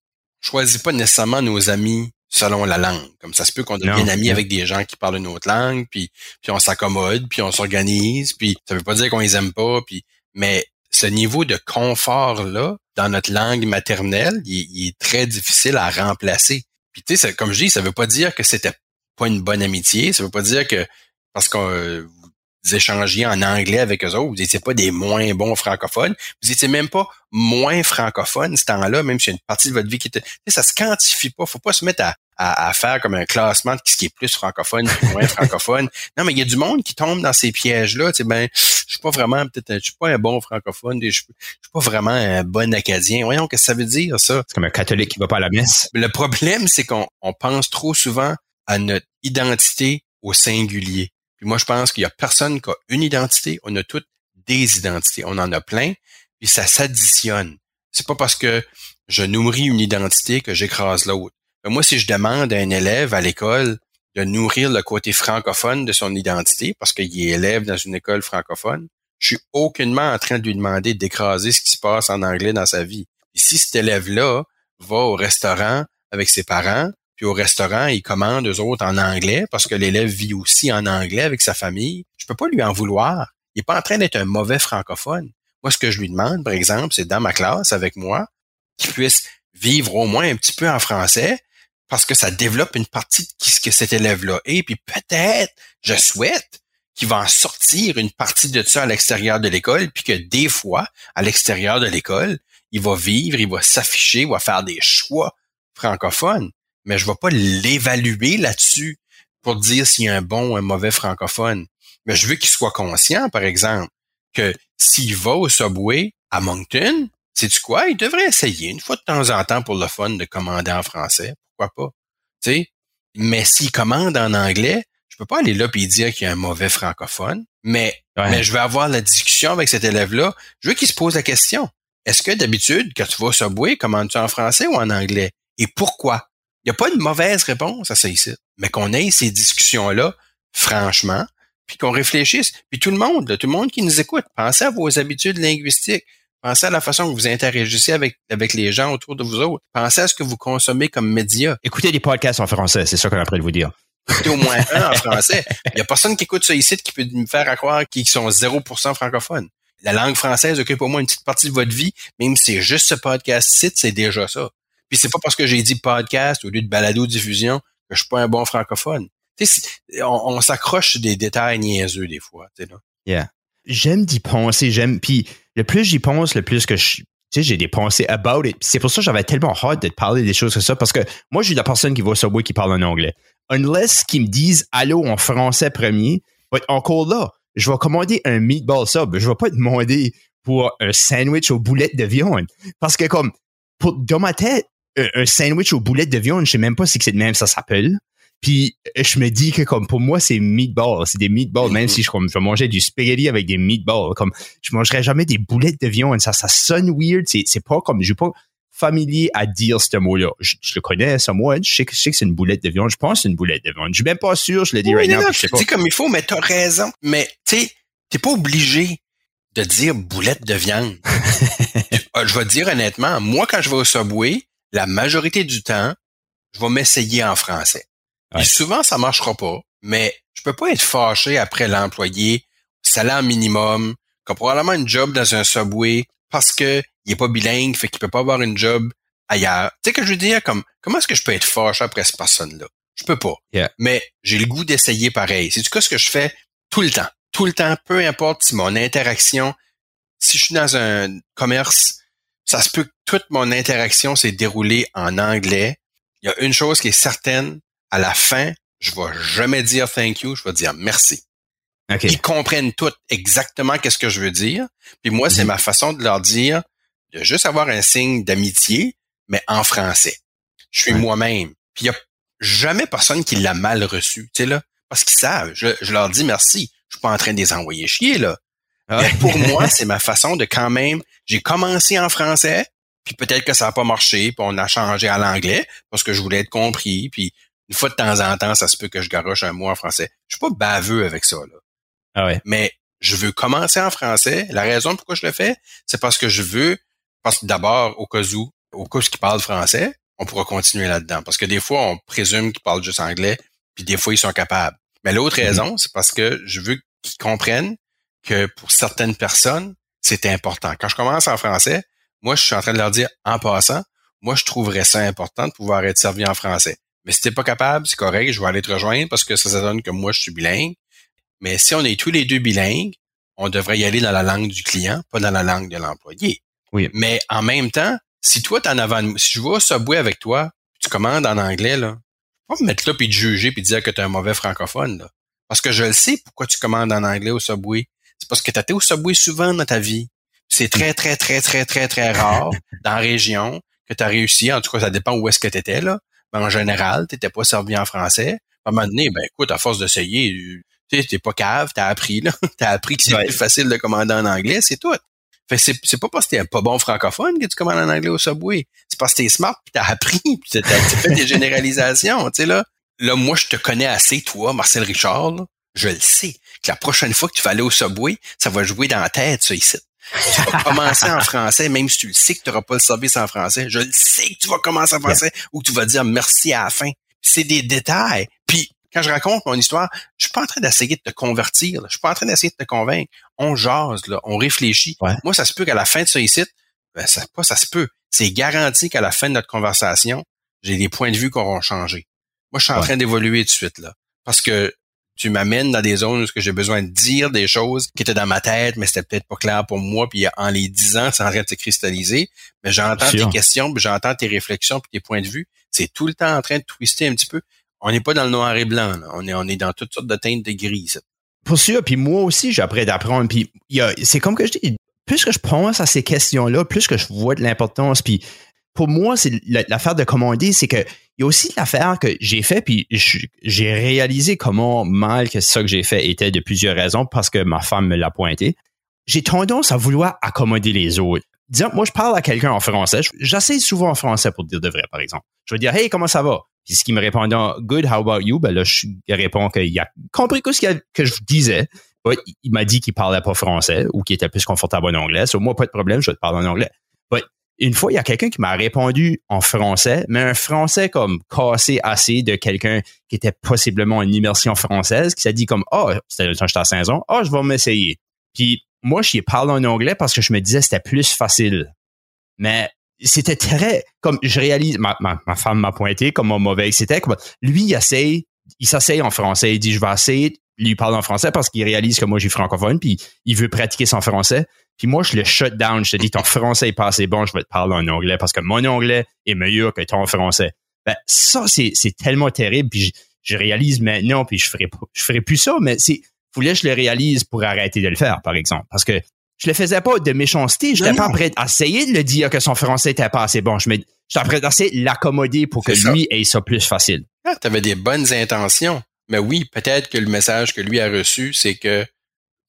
choisit pas nécessairement nos amis selon la langue. Comme ça se peut qu'on devienne amis avec des gens qui parlent une autre langue, puis puis on s'accommode, puis on s'organise, puis ça veut pas dire qu'on les aime pas, puis mais ce niveau de confort-là, dans notre langue maternelle, il, est très difficile à remplacer. Puis tu sais, comme je dis, ça veut pas dire que c'était pas une bonne amitié. Ça veut pas dire que parce que euh, échangiez en anglais avec eux autres, vous n'étiez pas des moins bons francophones. Vous étiez même pas moins francophones ce temps-là, même si y a une partie de votre vie qui était. Ça se quantifie pas. Faut pas se mettre à à, faire comme un classement de ce qui est plus francophone moins francophone. Non, mais il y a du monde qui tombe dans ces pièges-là. Tu sais, ben, je suis pas vraiment, peut-être, je suis pas un bon francophone, je suis, suis pas vraiment un bon acadien. Voyons, qu'est-ce que ça veut dire, ça? C'est comme un catholique qui va pas à la messe. Le problème, c'est qu'on on pense trop souvent à notre identité au singulier. Puis moi, je pense qu'il y a personne qui a une identité. On a toutes des identités. On en a plein. Puis ça s'additionne. C'est pas parce que je nourris une identité que j'écrase l'autre. Moi, si je demande à un élève à l'école de nourrir le côté francophone de son identité, parce qu'il est élève dans une école francophone, Je suis aucunement en train de lui demander d'écraser ce qui se passe en anglais dans sa vie. Et si cet élève-là va au restaurant avec ses parents, puis au restaurant, il commande eux autres en anglais parce que l'élève vit aussi en anglais avec sa famille, je peux pas lui en vouloir. Il est pas en train d'être un mauvais francophone. Moi, ce que je lui demande, par exemple, c'est dans ma classe avec moi, qu'il puisse vivre au moins un petit peu en français, parce que ça développe une partie de ce que cet élève-là est, puis peut-être, je souhaite, qu'il va en sortir une partie de ça à l'extérieur de l'école, puis que des fois, à l'extérieur de l'école, il va vivre, il va s'afficher, il va faire des choix francophones, mais je ne vais pas l'évaluer là-dessus pour dire s'il y a un bon ou un mauvais francophone. Mais je veux qu'il soit conscient, par exemple, que s'il va au Subway à Moncton, sais-tu quoi? Il devrait essayer une fois de temps en temps pour le fun de commander en français pas? Tu sais? Mais s'il commande en anglais, je peux pas aller là et dire qu'il y a un mauvais francophone, mais, mais je vais avoir la discussion avec cet élève-là. Je veux qu'il se pose la question. Est-ce que d'habitude, quand tu vas au Subway, commandes-tu en français ou en anglais? Et pourquoi? Il n'y a pas une mauvaise réponse à ça ici, mais qu'on ait ces discussions-là, franchement, puis qu'on réfléchisse. Puis tout le monde, tout le monde qui nous écoute, pensez à vos habitudes linguistiques. Pensez à la façon que vous interagissez avec, avec les gens autour de vous autres. Pensez à ce que vous consommez comme média. Écoutez des podcasts en français, c'est ça qu'on est en train de vous dire. Écoutez au moins un en français. Il n'y a personne qui écoute ça ici qui peut me faire croire qu'ils sont 0% francophones. La langue française occupe au moins une petite partie de votre vie, même si c'est juste ce podcast-ci, c'est déjà ça. Puis c'est pas parce que j'ai dit podcast au lieu de balado-diffusion que je suis pas un bon francophone. On, on s'accroche des détails niaiseux des fois. Là. Yeah. J'aime d'y penser, j'aime. Puis le plus j'y pense, le plus que je, tu sais, j'ai des pensées about it. C'est pour ça que j'avais tellement hâte de te parler des choses comme ça, parce que moi, je suis la personne qui va au Subway qui parle en anglais. Unless qu'ils me disent allô en français premier, but encore là, je vais commander un meatball sub. Je vais pas demander pour un sandwich aux boulettes de viande. Parce que comme, pour, dans ma tête, un, sandwich aux boulettes de viande, je sais même pas si c'est de même ça s'appelle. Puis je me dis que comme pour moi c'est meatballs, c'est des meatballs. Même mm-hmm. si je, comme, je mangeais du spaghetti avec des meatballs, comme je mangerais jamais des boulettes de viande. Ça, ça sonne weird. C'est, c'est pas comme je suis pas familier à dire ce mot-là. Je, le connais, ce mot. Je sais, que, je sais que c'est une boulette de viande. Je pense que c'est une boulette de viande. Je suis même pas sûr. Je le dis right now. je sais comme il faut, mais t'as raison. Mais tu sais, t'es pas obligé de dire boulette de viande. Euh, je vais te dire honnêtement, moi quand je vais au Subway, la majorité du temps, je vais m'essayer en français. Et souvent, ça marchera pas, mais je peux pas être fâché après l'employé, salaire minimum, qui a probablement une job dans un subway parce que il est pas bilingue, fait qu'il peut pas avoir une job ailleurs. Tu sais que je veux dire, comme, comment est-ce que je peux être fâché après cette personne-là? Je peux pas. Mais j'ai le goût d'essayer pareil. C'est du cas ce que je fais tout le temps. Tout le temps, peu importe si mon interaction, si je suis dans un commerce, ça se peut toute mon interaction s'est déroulée en anglais. Il y a une chose qui est certaine, à la fin, je vais jamais dire thank you, je vais dire merci. Ils comprennent tout exactement qu'est-ce que je veux dire. Puis moi, c'est mhm. ma façon de leur dire de juste avoir un signe d'amitié, mais en français. Je suis moi-même. Puis il y a jamais personne qui l'a mal reçu, tu sais là, parce qu'ils savent. Je, leur dis merci. Je suis pas en train de les envoyer chier là. Ah pour moi, c'est ma façon de quand même. J'ai commencé en français, puis peut-être que ça n'a pas marché, puis on a changé à l'anglais parce que je voulais être compris, puis une fois de temps en temps, ça se peut que je garoche un mot en français. Je suis pas baveux avec ça, là. Ah ouais. Mais je veux commencer en français. La raison pourquoi je le fais, c'est parce que je veux, parce que d'abord, au cas où, au cas où ils parlent français, on pourra continuer là-dedans. Parce que des fois, on présume qu'ils parlent juste anglais, puis des fois, ils sont capables. Mais l'autre mm-hmm. raison, c'est parce que je veux qu'ils comprennent que pour certaines personnes, c'est important. Quand je commence en français, moi, je suis en train de leur dire, en passant, moi, je trouverais ça important de pouvoir être servi en français. Mais si t'es pas capable, c'est correct, je vais aller te rejoindre parce que ça, ça donne que moi, je suis bilingue. Mais si on est tous les deux bilingues, on devrait y aller dans la langue du client, pas dans la langue de l'employé. Oui. Mais en même temps, si toi, t'es en avant, si je vais au Subway avec toi, tu commandes en anglais, là, pas me mettre là puis te juger puis te dire que t'es un mauvais francophone, là. Parce que je le sais pourquoi tu commandes en anglais au Subway. C'est parce que t'as été au Subway souvent dans ta vie. C'est très, très, très, très, très, très rare dans la région que tu as réussi. En tout cas, ça dépend où est-ce que tu étais, là en général, tu n'étais pas servi en français. À un moment donné, ben écoute, à force d'essayer, tu t'es pas cave, t'as appris, là. T'as appris que c'est plus facile de commander en anglais, c'est tout. Fait c'est, c'est pas parce que t'es un pas bon francophone que tu commandes en anglais au Subway. C'est parce que t'es smart pis t'as appris pis t'as, fait des généralisations, tu sais, là. Là, moi, je te connais assez, toi, Marcel Richard, je le sais. que la prochaine fois que tu vas aller au Subway, ça va jouer dans la tête, ça, ici. Tu vas commencer en français, même si tu le sais que tu n'auras pas le service en français. Je le sais que tu vas commencer en français ou que tu vas dire merci à la fin. C'est des détails. Puis, quand je raconte mon histoire, je suis pas en train d'essayer de te convertir. Je suis pas en train d'essayer de te convaincre. On jase, là, on réfléchit. Moi, ça se peut qu'à la fin de ce ici, ben, ça, pas ça se peut. C'est garanti qu'à la fin de notre conversation, j'ai des points de vue qui auront changé. Moi, je suis en train d'évoluer tout de suite, là. Parce que tu m'amènes dans des zones où j'ai besoin de dire des choses qui étaient dans ma tête, mais c'était peut-être pas clair pour moi, puis en les disant, c'est en train de se cristalliser. Mais j'entends tes questions, puis j'entends tes réflexions, puis tes points de vue. C'est tout le temps en train de twister un petit peu. On n'est pas dans le noir et blanc, là. On est, on est dans toutes sortes de teintes de gris. Pour sûr, puis moi aussi, j'apprends d'apprendre. Puis c'est comme que je dis, plus que je pense à ces questions-là, plus que je vois de l'importance, puis pour moi, c'est l'affaire de commander, c'est que y a aussi l'affaire que j'ai fait, puis j'ai réalisé comment mal que ça que j'ai fait était de plusieurs raisons parce que ma femme me l'a pointé. J'ai tendance à vouloir accommoder les autres. Disons, moi, je parle à quelqu'un en français. J'essaie souvent en français pour dire de vrai, par exemple. Je vais dire, hey, comment ça va? Puis ce qui me répond, good, how about you? Ben là, je réponds qu'il a compris ce que je disais. il m'a dit qu'il parlait pas français ou qu'il était plus confortable en anglais. Moi, pas de problème, je vais te parler en anglais une fois, il y a quelqu'un qui m'a répondu en français, mais un français comme cassé assez de quelqu'un qui était possiblement une immersion française, qui s'est dit comme, oh, c'était le temps j'étais à Saint-Jean, oh, je vais m'essayer. Puis moi, j'y ai parlé en anglais parce que je me disais c'était plus facile. Mais c'était très, comme je réalise, ma, ma, femme m'a pointé comme mauvais c'était. Comme, lui, il essaye, il s'essaye en français, il dit, je vais essayer, lui parle en français parce qu'il réalise que moi, j'ai francophone, puis il veut pratiquer son français. Puis moi, je le shut down. Je te dis, ton français est pas assez bon, je vais te parler en anglais parce que mon anglais est meilleur que ton français. Ben, ça, c'est, tellement terrible. Puis je, réalise maintenant, puis je ferai, je ferai plus ça, mais c'est, voulais que je le réalise pour arrêter de le faire, par exemple. Parce que je le faisais pas de méchanceté. Je n'étais pas prêt à essayer de le dire que son français était pas assez bon. Je j'étais prêt à essayer de l'accommoder pour que lui ait ça plus facile. Ah, tu avais des bonnes intentions. Mais oui, peut-être que le message que lui a reçu, c'est que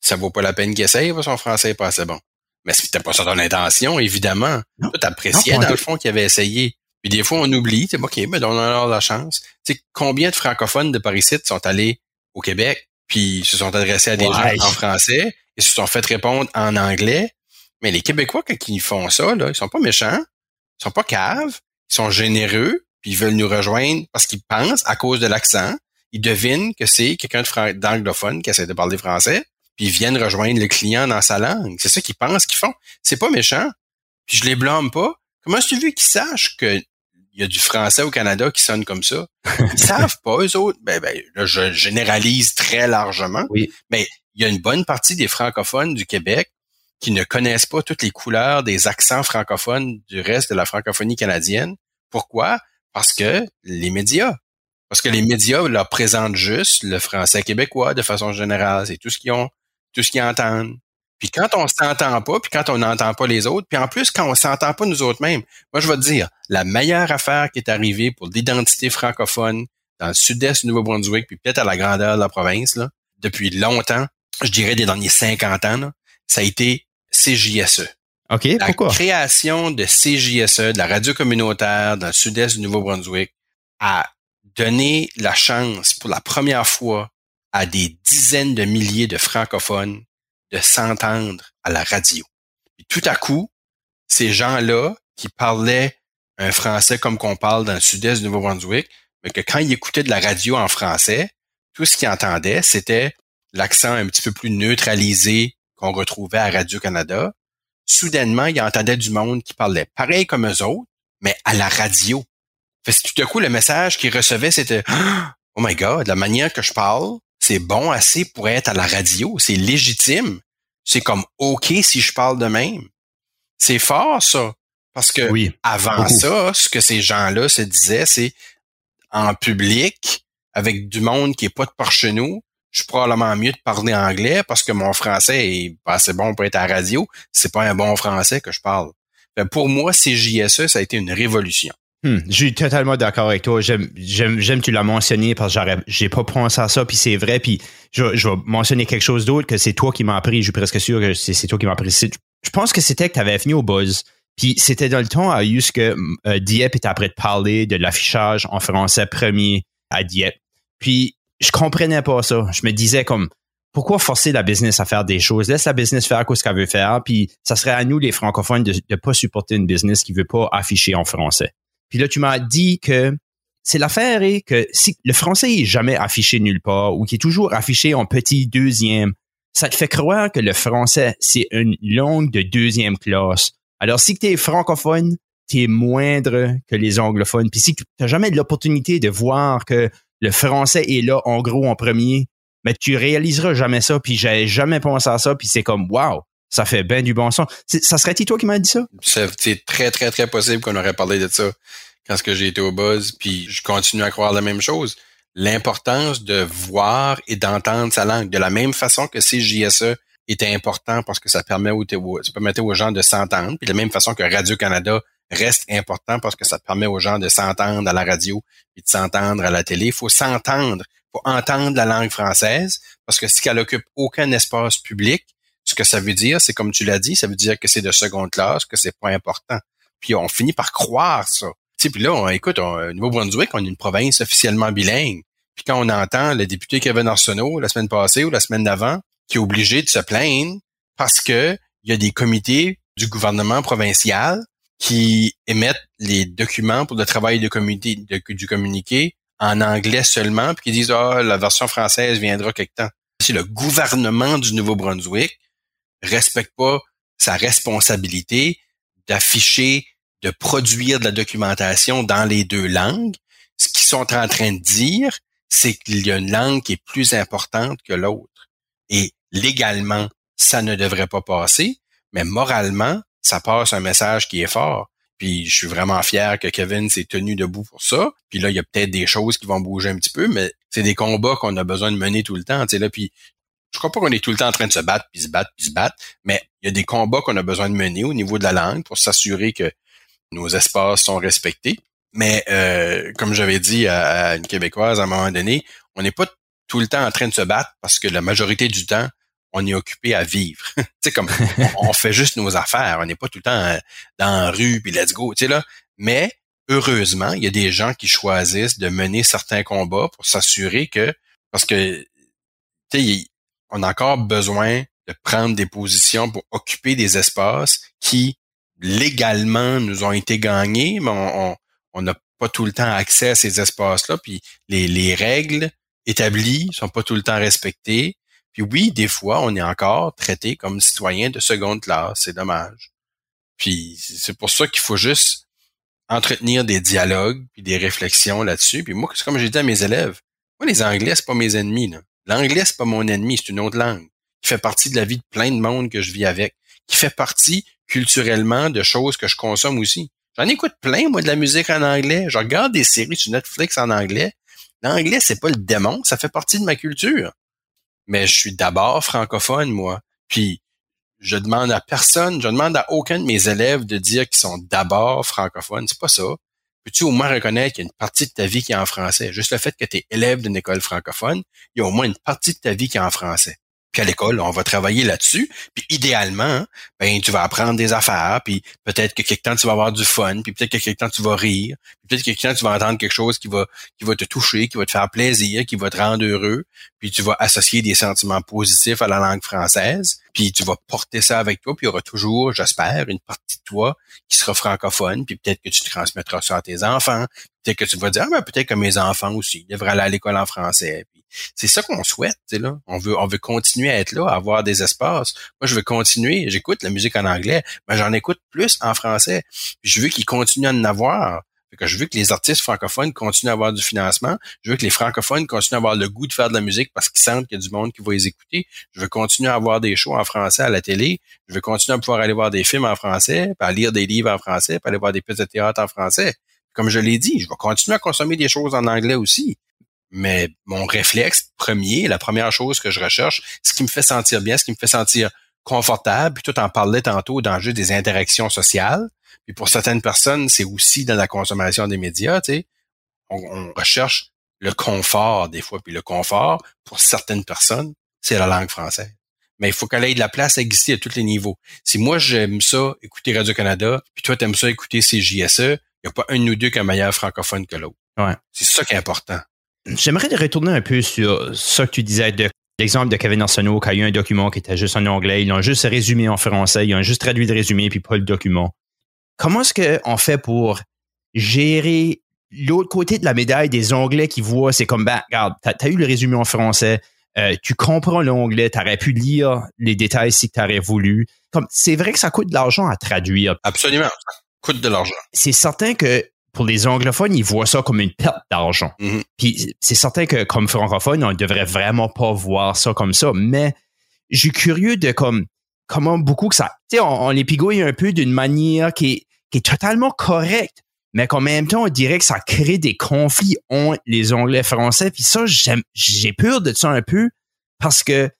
ça vaut pas la peine qu'il essaye, son français est pas assez bon. Mais c'était pas ça ton intention, évidemment. Tu t'appréciais dans le fond qu'il avait essayé. Puis des fois, on oublie, tu OK, mais on a la chance. Tu sais, combien de francophones de Paris sont allés au Québec, puis se sont adressés à des gens en français, et se sont fait répondre en anglais. Mais les Québécois, quand ils font ça, là, ils sont pas méchants, ils sont pas caves, ils sont généreux, puis ils veulent nous rejoindre parce qu'ils pensent, à cause de l'accent, ils devinent que c'est quelqu'un d'anglophone qui essaie de parler français, puis ils viennent rejoindre le client dans sa langue. C'est ça qu'ils pensent qu'ils font. C'est pas méchant. Puis je les blâme pas. Comment est-ce que tu veux qu'ils sachent qu'il y a du français au Canada qui sonne comme ça? Ils savent pas, eux autres. Ben, ben, là, je généralise très largement. Oui. Mais il y a une bonne partie des francophones du Québec qui ne connaissent pas toutes les couleurs des accents francophones du reste de la francophonie canadienne. Pourquoi? Parce que les médias. Parce que les médias leur présentent juste le français québécois de façon générale. C'est tout ce qu'ils ont, tout ce qu'ils entendent. Puis quand on s'entend pas, puis quand on n'entend pas les autres, puis en plus quand on s'entend pas nous autres mêmes, moi je vais te dire, la meilleure affaire qui est arrivée pour l'identité francophone dans le sud-est du Nouveau-Brunswick, puis peut-être à la grandeur de la province, depuis longtemps, je dirais des derniers 50 ans, ça a été CJSE. OK, la création de CJSE, de la radio communautaire dans le sud-est du Nouveau-Brunswick, a donner la chance pour la première fois à des dizaines de milliers de francophones de s'entendre à la radio. Et tout à coup, ces gens-là qui parlaient un français comme qu'on parle dans le sud-est du Nouveau-Brunswick, mais que quand ils écoutaient de la radio en français, tout ce qu'ils entendaient, c'était l'accent un petit peu plus neutralisé qu'on retrouvait à Radio-Canada. Soudainement, ils entendaient du monde qui parlait pareil comme eux autres, mais à la radio. Fait que tout à coup, le message qu'il recevait, c'était Oh my God, la manière que je parle, c'est bon assez pour être à la radio. C'est légitime. C'est comme OK si je parle de même. C'est fort, ça. Parce que avant ça, ce que ces gens-là se disaient, c'est en public, avec du monde qui est pas de par chez nous, je suis probablement mieux de parler anglais parce que mon français est assez bon pour être à la radio. C'est pas un bon français que je parle. pour moi, CJSE, ça a été une révolution. Hmm, je suis totalement d'accord avec toi. J'aime, j'aime, tu l'as mentionné parce que j'ai pas pensé à ça, puis c'est vrai. Puis je, je vais mentionner quelque chose d'autre que c'est toi qui m'as appris. Je suis presque sûr que c'est, toi qui m'as appris. Je pense que c'était que tu avais fini au buzz. Puis c'était dans le temps à eu que euh, Dieppe était après de parler de l'affichage en français premier à Dieppe. Puis je comprenais pas ça. Je me disais comme pourquoi forcer la business à faire des choses? Laisse la business faire ce qu'elle veut faire, puis ça serait à nous, les francophones, de ne pas supporter une business qui veut pas afficher en français. Puis là, tu m'as dit que c'est l'affaire est que si le français est jamais affiché nulle part ou qui est toujours affiché en petit deuxième, ça te fait croire que le français, c'est une langue de deuxième classe. Alors, si tu es francophone, tu es moindre que les anglophones. Puis si tu n'as jamais l'opportunité de voir que le français est là en gros en premier, mais tu réaliseras jamais ça, puis j'avais jamais pensé à ça, puis c'est comme wow, ça fait bien du bon son. Ça serait-il toi qui m'as dit ça? C'est très, très, très possible qu'on aurait parlé de ça quand j'ai été au buzz, puis je continue à croire la même chose. L'importance de voir et d'entendre sa langue, de la même façon que CJSE était important parce que ça permet permettait aux gens de s'entendre, puis de la même façon que Radio-Canada reste important parce que ça permet aux gens de s'entendre à la radio et de s'entendre à la télé. Il faut s'entendre pour entendre la langue française, parce que si qu'elle occupe aucun espace public, ce que ça veut dire, c'est comme tu l'as dit, ça veut dire que c'est de seconde classe, que c'est pas important. Puis on finit par croire ça. Tu puis là, on, écoute, au Nouveau-Brunswick, on est une province officiellement bilingue. Puis quand on entend le député Kevin Arsenault la semaine passée ou la semaine d'avant, qui est obligé de se plaindre parce que il y a des comités du gouvernement provincial qui émettent les documents pour le travail de du communiqué en anglais seulement, puis qui disent ah la version française viendra quelque temps. Si le gouvernement du Nouveau-Brunswick respecte pas sa responsabilité d'afficher, de produire de la documentation dans les deux langues, ce qu'ils sont en train de dire, c'est qu'il y a une langue qui est plus importante que l'autre. Et légalement, ça ne devrait pas passer, mais moralement, ça passe un message qui est fort. Puis je suis vraiment fier que Kevin s'est tenu debout pour ça. Puis là, il y a peut-être des choses qui vont bouger un petit peu, mais c'est des combats qu'on a besoin de mener tout le temps. Tu sais, là, puis je crois pas qu'on est tout le temps en train de se battre, puis se battre, puis se battre, mais il y a des combats qu'on a besoin de mener au niveau de la langue pour s'assurer que nos espaces sont respectés. Mais euh, comme j'avais dit à, une Québécoise à un moment donné, on n'est pas tout le temps en train de se battre parce que la majorité du temps, on est occupé à vivre. tu comme on, fait juste nos affaires. On n'est pas tout le temps euh, dans la rue, puis let's go. Tu sais, là. Mais heureusement, il y a des gens qui choisissent de mener certains combats pour s'assurer que, parce que, tu sais, on a encore besoin de prendre des positions pour occuper des espaces qui, légalement, nous ont été gagnés, mais on n'a pas tout le temps accès à ces espaces-là, puis les, les règles établies sont pas tout le temps respectées. Puis oui, des fois, on est encore traité comme citoyen de seconde classe. C'est dommage. Puis c'est pour ça qu'il faut juste entretenir des dialogues puis des réflexions là-dessus. Puis moi, c'est comme j'ai dit à mes élèves, moi, les Anglais, c'est pas mes ennemis. L'anglais, c'est pas mon ennemi, c'est une autre langue qui fait partie de la vie de plein de monde que je vis avec, qui fait partie culturellement de choses que je consomme aussi. J'en écoute plein, moi, de la musique en anglais. Je regarde des séries sur Netflix en anglais. L'anglais, c'est pas le démon, ça fait partie de ma culture mais je suis d'abord francophone, moi. Puis je demande à personne, je demande à aucun de mes élèves de dire qu'ils sont d'abord francophones. C'est pas ça. Peux-tu au moins reconnaître qu'il y a une partie de ta vie qui est en français? Juste le fait que tu es élève d'une école francophone, il y a au moins une partie de ta vie qui est en français. Puis à l'école, on va travailler là-dessus. Puis idéalement, ben tu vas apprendre des affaires, puis peut-être que quelque temps tu vas avoir du fun, puis peut-être que quelque temps tu vas rire, peut-être que temps tu vas entendre quelque chose qui va qui va te toucher, qui va te faire plaisir, qui va te rendre heureux, puis tu vas associer des sentiments positifs à la langue française, puis tu vas porter ça avec toi, puis il y aura toujours, j'espère, une partie de toi qui sera francophone, puis peut-être que tu transmettras ça à tes enfants, peut-être que tu vas dire ah ben peut-être que mes enfants aussi devraient aller à l'école en français, c'est ça qu'on souhaite, là. On veut, on veut continuer à être là, à avoir des espaces. Moi, je veux continuer. J'écoute la musique en anglais, mais j'en écoute plus en français. je veux qu'ils continuent à en avoir. Je veux que les artistes francophones continuent à avoir du financement. Je veux que les francophones continuent à avoir le goût de faire de la musique parce qu'ils sentent qu'il y a du monde qui va les écouter. Je veux continuer à avoir des shows en français à la télé. Je veux continuer à pouvoir aller voir des films en français, à lire des livres en français, à aller voir des pièces de théâtre en français. Comme je l'ai dit, je vais continuer à consommer des choses en anglais aussi. Mais mon réflexe premier, la première chose que je recherche, ce qui me fait sentir bien, ce qui me fait sentir confortable, puis tout en parlait tantôt dans juste des interactions sociales. Puis pour certaines personnes, c'est aussi dans la consommation des médias, tu sais. On, recherche le confort des fois, puis le confort, pour certaines personnes, c'est la langue française. Mais il faut qu'elle ait de la place à exister à tous les niveaux. Si moi j'aime ça, écouter Radio-Canada, puis toi t'aimes ça, écouter CJSE, il n'y a pas un ou deux qui est meilleur francophone que l'autre. Ouais. C'est ça qui est important. J'aimerais retourner un peu sur ce que tu disais de l'exemple de Kevin Arsenault, qui a eu un document qui était juste en anglais, ils l'ont juste résumé en français, ils ont juste traduit le résumé puis pas le document. Comment est-ce qu'on fait pour gérer l'autre côté de la médaille des Anglais qui voient, c'est comme, ben, regarde, t'as as eu le résumé en français, euh, tu comprends l'anglais, t'aurais pu lire les détails si t'aurais voulu. Comme, c'est vrai que ça coûte de l'argent à traduire. Absolument, ça coûte de l'argent. C'est certain que pour les anglophones, ils voient ça comme une perte d'argent. Mhm. Puis c'est certain que comme francophone, on ne devrait vraiment pas voir ça comme ça. Mais je suis curieux de comme comment beaucoup que ça. Tu sais, on, les pigouille un peu d'une manière qui est, totalement correcte mais qu'en même temps, on dirait que ça crée des conflits entre les Anglais français. Puis ça, j'ai peur de ça un peu parce que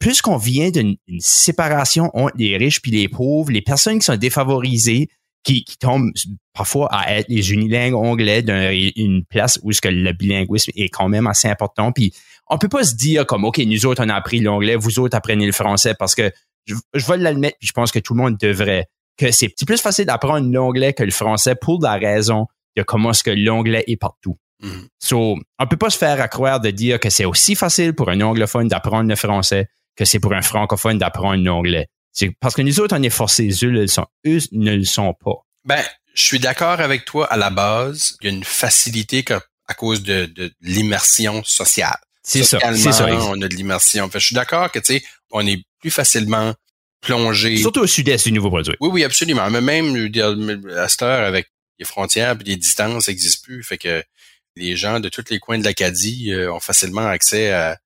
plus qu'on vient d'une une séparation entre les riches puis les pauvres, les personnes qui sont défavorisées, qui, qui tombent parfois à être les unilingues anglais d'une place où ce que le bilinguisme est quand même assez important. Puis on peut pas se dire comme OK, nous autres on a appris l'anglais, vous autres apprenez le français parce que je, je vais l'admettre, puis je pense que tout le monde devrait que c'est plus facile d'apprendre l'anglais que le français pour la raison de comment est-ce que l'anglais est partout. Mhm. So, on peut pas se faire à croire de dire que c'est aussi facile pour un anglophone d'apprendre le français que c'est pour un francophone d'apprendre l'anglais. C'est parce que nous autres, on est forcés, eux, le sont, eux ne le sont pas. Ben, je suis d'accord avec toi à la base. Il y a une facilité que- à cause de, de l'immersion sociale. C'est ça, Socialement, c'est ça. On a de l'immersion. Fait, je suis d'accord que, tu sais, on est plus facilement plongé. Surtout au sud-est du Nouveau-Brunswick. Oui, oui, absolument. Mais même, à cette heure, avec les frontières et les distances n'existent plus. Fait que les gens de tous les coins de l'Acadie euh, ont facilement accès à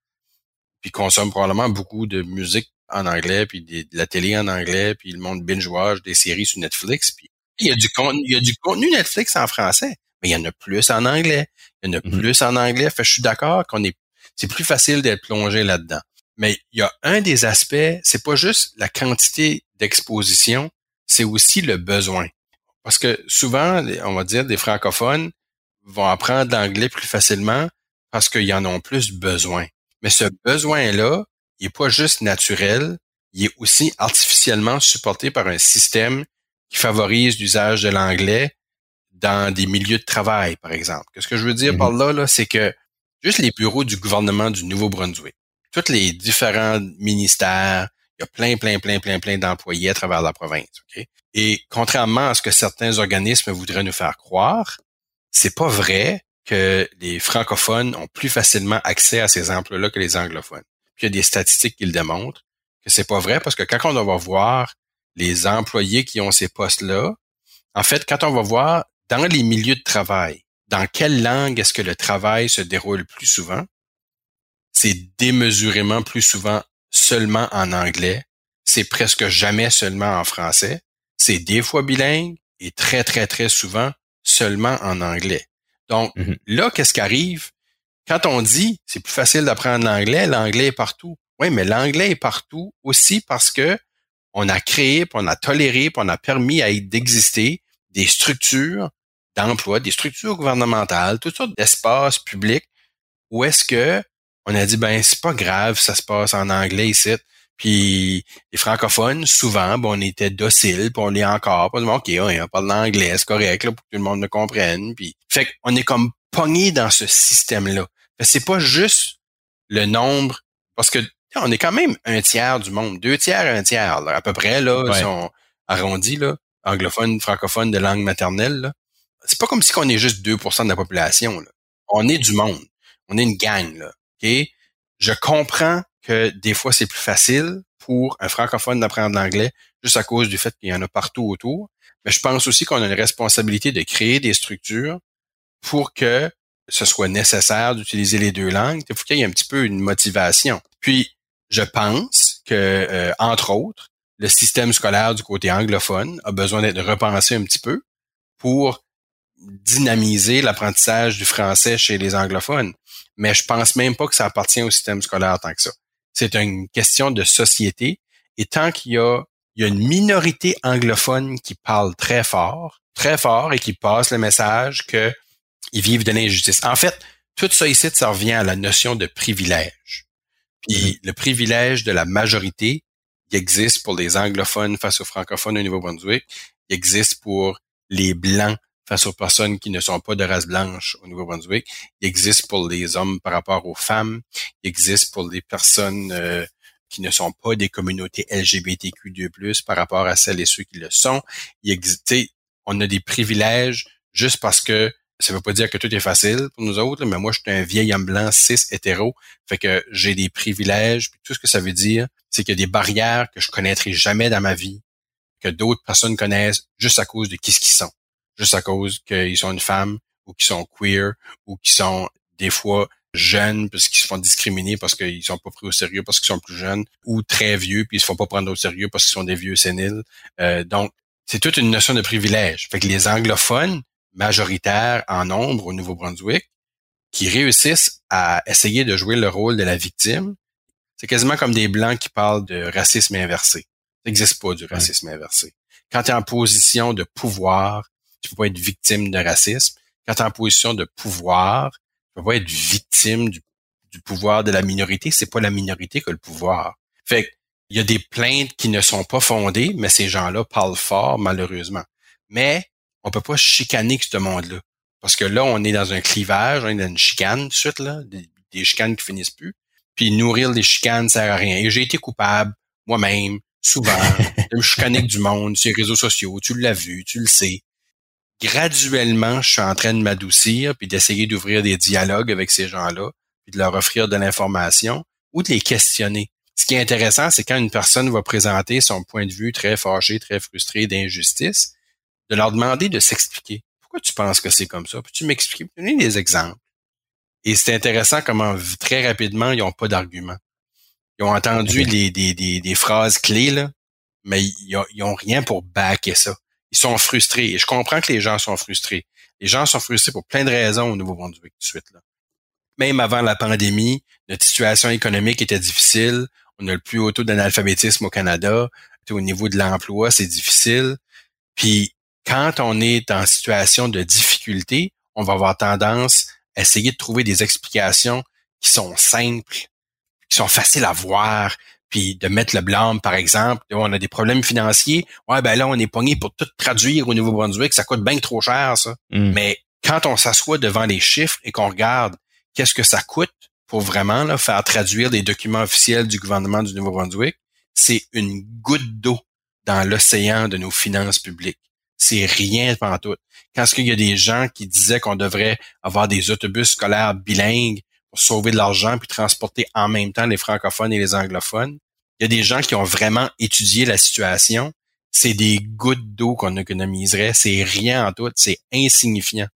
puis consomment probablement beaucoup de musique en anglais, puis de la télé en anglais, puis le monde binge-watch des séries sur Netflix. Puis il y a du contenu, il y a du contenu Netflix en français, mais il y en a plus en anglais. Il y en a Mhm. plus en anglais. Fait que je suis d'accord qu'on est, c'est plus facile d'être plongé là-dedans. Mais il y a un des aspects, c'est pas juste la quantité d'exposition, c'est aussi le besoin. Parce que souvent, on va dire, des francophones vont apprendre l'anglais plus facilement parce qu'ils en ont plus besoin. Mais ce besoin-là, il est pas juste naturel, il est aussi artificiellement supporté par un système qui favorise l'usage de l'anglais dans des milieux de travail, par exemple. Qu'est-ce que je veux dire Mhm. par là, là, c'est que juste les bureaux du gouvernement du Nouveau-Brunswick, tous les différents ministères, il y a plein, plein, plein, plein, plein d'employés à travers la province. Et contrairement à ce que certains organismes voudraient nous faire croire, c'est pas vrai que les francophones ont plus facilement accès à ces emplois-là que les anglophones. Puis il y a des statistiques qui le démontrent que c'est pas vrai parce que quand on va voir les employés qui ont ces postes-là, en fait, quand on va voir dans les milieux de travail, dans quelle langue est-ce que le travail se déroule plus souvent, c'est démesurément plus souvent seulement en anglais, c'est presque jamais seulement en français, c'est des fois bilingue et très, très, très souvent seulement en anglais. Donc, Mhm. là, qu'est-ce qui arrive? Quand on dit c'est plus facile d'apprendre l'anglais, l'anglais est partout. Oui, mais l'anglais est partout aussi parce que on a créé, puis on a toléré, puis on a permis à d'exister des structures d'emploi, des structures gouvernementales, toutes sortes d'espaces publics où est-ce que on a dit ben c'est pas grave, ça se passe en anglais ici. Puis les francophones, souvent, ben, on était dociles, puis on l'est encore. Puis on dit, OK, on parle l'anglais, c'est correct, là, pour que tout le monde me comprenne. Puis, fait qu'on est comme pogné dans ce système-là. C'est pas juste le nombre, parce que on est quand même un tiers du monde, deux tiers, un tiers, là, à peu près, là, Ouais. si on arrondit, là, anglophone, francophone de langue maternelle, là. C'est pas comme si on est juste 2% de la population, là. On est du monde. On est une gang, là. Je comprends que des fois, c'est plus facile pour un francophone d'apprendre l'anglais juste à cause du fait qu'il y en a partout autour. Mais je pense aussi qu'on a une responsabilité de créer des structures pour que ce soit nécessaire d'utiliser les deux langues. Il faut qu'il y ait un petit peu une motivation. Puis, je pense que, euh, entre autres, le système scolaire du côté anglophone a besoin d'être repensé un petit peu pour dynamiser l'apprentissage du français chez les anglophones. Mais je pense même pas que ça appartient au système scolaire tant que ça. C'est une question de société. Et tant qu'il y a, il y a une minorité anglophone qui parle très fort, très fort et qui passe le message que ils vivent de l'injustice. En fait, tout ça ici, ça revient à la notion de privilège. Puis le privilège de la majorité, il existe pour les anglophones face aux francophones au Nouveau-Brunswick, il existe pour les blancs face aux personnes qui ne sont pas de race blanche au Nouveau-Brunswick. Il existe pour les hommes par rapport aux femmes. Il existe pour les personnes euh, qui ne sont pas des communautés LGBTQ2+, par rapport à celles et ceux qui le sont. Il existe, on a des privilèges juste parce que ça veut pas dire que tout est facile pour nous autres, mais moi, je suis un vieil homme blanc, cis, hétéro. Fait que j'ai des privilèges. Puis tout ce que ça veut dire, c'est qu'il y a des barrières que je connaîtrai jamais dans ma vie, que d'autres personnes connaissent juste à cause de qui ce qu'ils sont. Juste à cause qu'ils sont une femme, ou qu'ils sont queer, ou qu'ils sont des fois jeunes parce qu'ils se font discriminer parce qu'ils sont pas pris au sérieux parce qu'ils sont plus jeunes, ou très vieux puis ils se font pas prendre au sérieux parce qu'ils sont des vieux séniles. Euh, donc, c'est toute une notion de privilège. Fait que les anglophones, majoritaires en nombre au Nouveau-Brunswick, qui réussissent à essayer de jouer le rôle de la victime, c'est quasiment comme des Blancs qui parlent de racisme inversé. Ça n'existe pas du racisme inversé. Quand tu es en position de pouvoir, tu peux pas être victime de racisme. Quand tu es en position de pouvoir, tu peux pas être victime du, pouvoir de la minorité. C'est pas la minorité que le pouvoir. Fait il y a des plaintes qui ne sont pas fondées, mais ces gens-là parlent fort, malheureusement. Mais on peut pas chicaner ce monde-là. Parce que là, on est dans un clivage, on est dans une chicane tout de suite, là, des, des chicanes qui finissent plus. Puis nourrir les chicanes sert à rien. Et j'ai été coupable, moi-même, souvent, de me chicaner du monde sur les réseaux sociaux. Tu l'as vu, tu le sais. Graduellement, je suis en train de m'adoucir puis d'essayer d'ouvrir des dialogues avec ces gens-là, puis de leur offrir de l'information ou de les questionner. Ce qui est intéressant, c'est quand une personne va présenter son point de vue très fâché, très frustré d'injustice, de leur demander de s'expliquer. Pourquoi tu penses que c'est comme ça? Peux-tu m'expliquer? Donner des exemples? Et c'est intéressant comment très rapidement, ils n'ont pas d'argument. Ils ont entendu les, des, des, des, phrases clés, là, mais ils n'ont rien pour backer ça. Ils sont frustrés. Et je comprends que les gens sont frustrés. Les gens sont frustrés pour plein de raisons au Nouveau-Brunswick tout de suite. Là. Même avant la pandémie, notre situation économique était difficile. On a le plus haut taux d'analphabétisme au Canada. Au niveau de l'emploi, c'est difficile. Puis quand on est en situation de difficulté, on va avoir tendance à essayer de trouver des explications qui sont simples, qui sont faciles à voir, puis de mettre le blâme, par exemple, on a des problèmes financiers, ouais, ben là, on est pogné pour tout traduire au Nouveau-Brunswick, ça coûte bien trop cher, ça. Mm. Mais quand on s'assoit devant les chiffres et qu'on regarde qu'est-ce que ça coûte pour vraiment là, faire traduire des documents officiels du gouvernement du Nouveau-Brunswick, c'est une goutte d'eau dans l'océan de nos finances publiques c'est rien tout. Quand est-ce qu'il y a des gens qui disaient qu'on devrait avoir des autobus scolaires bilingues pour sauver de l'argent puis transporter en même temps les francophones et les anglophones, il y a des gens qui ont vraiment étudié la situation. C'est des gouttes d'eau qu'on économiserait. C'est rien en tout. C'est insignifiant.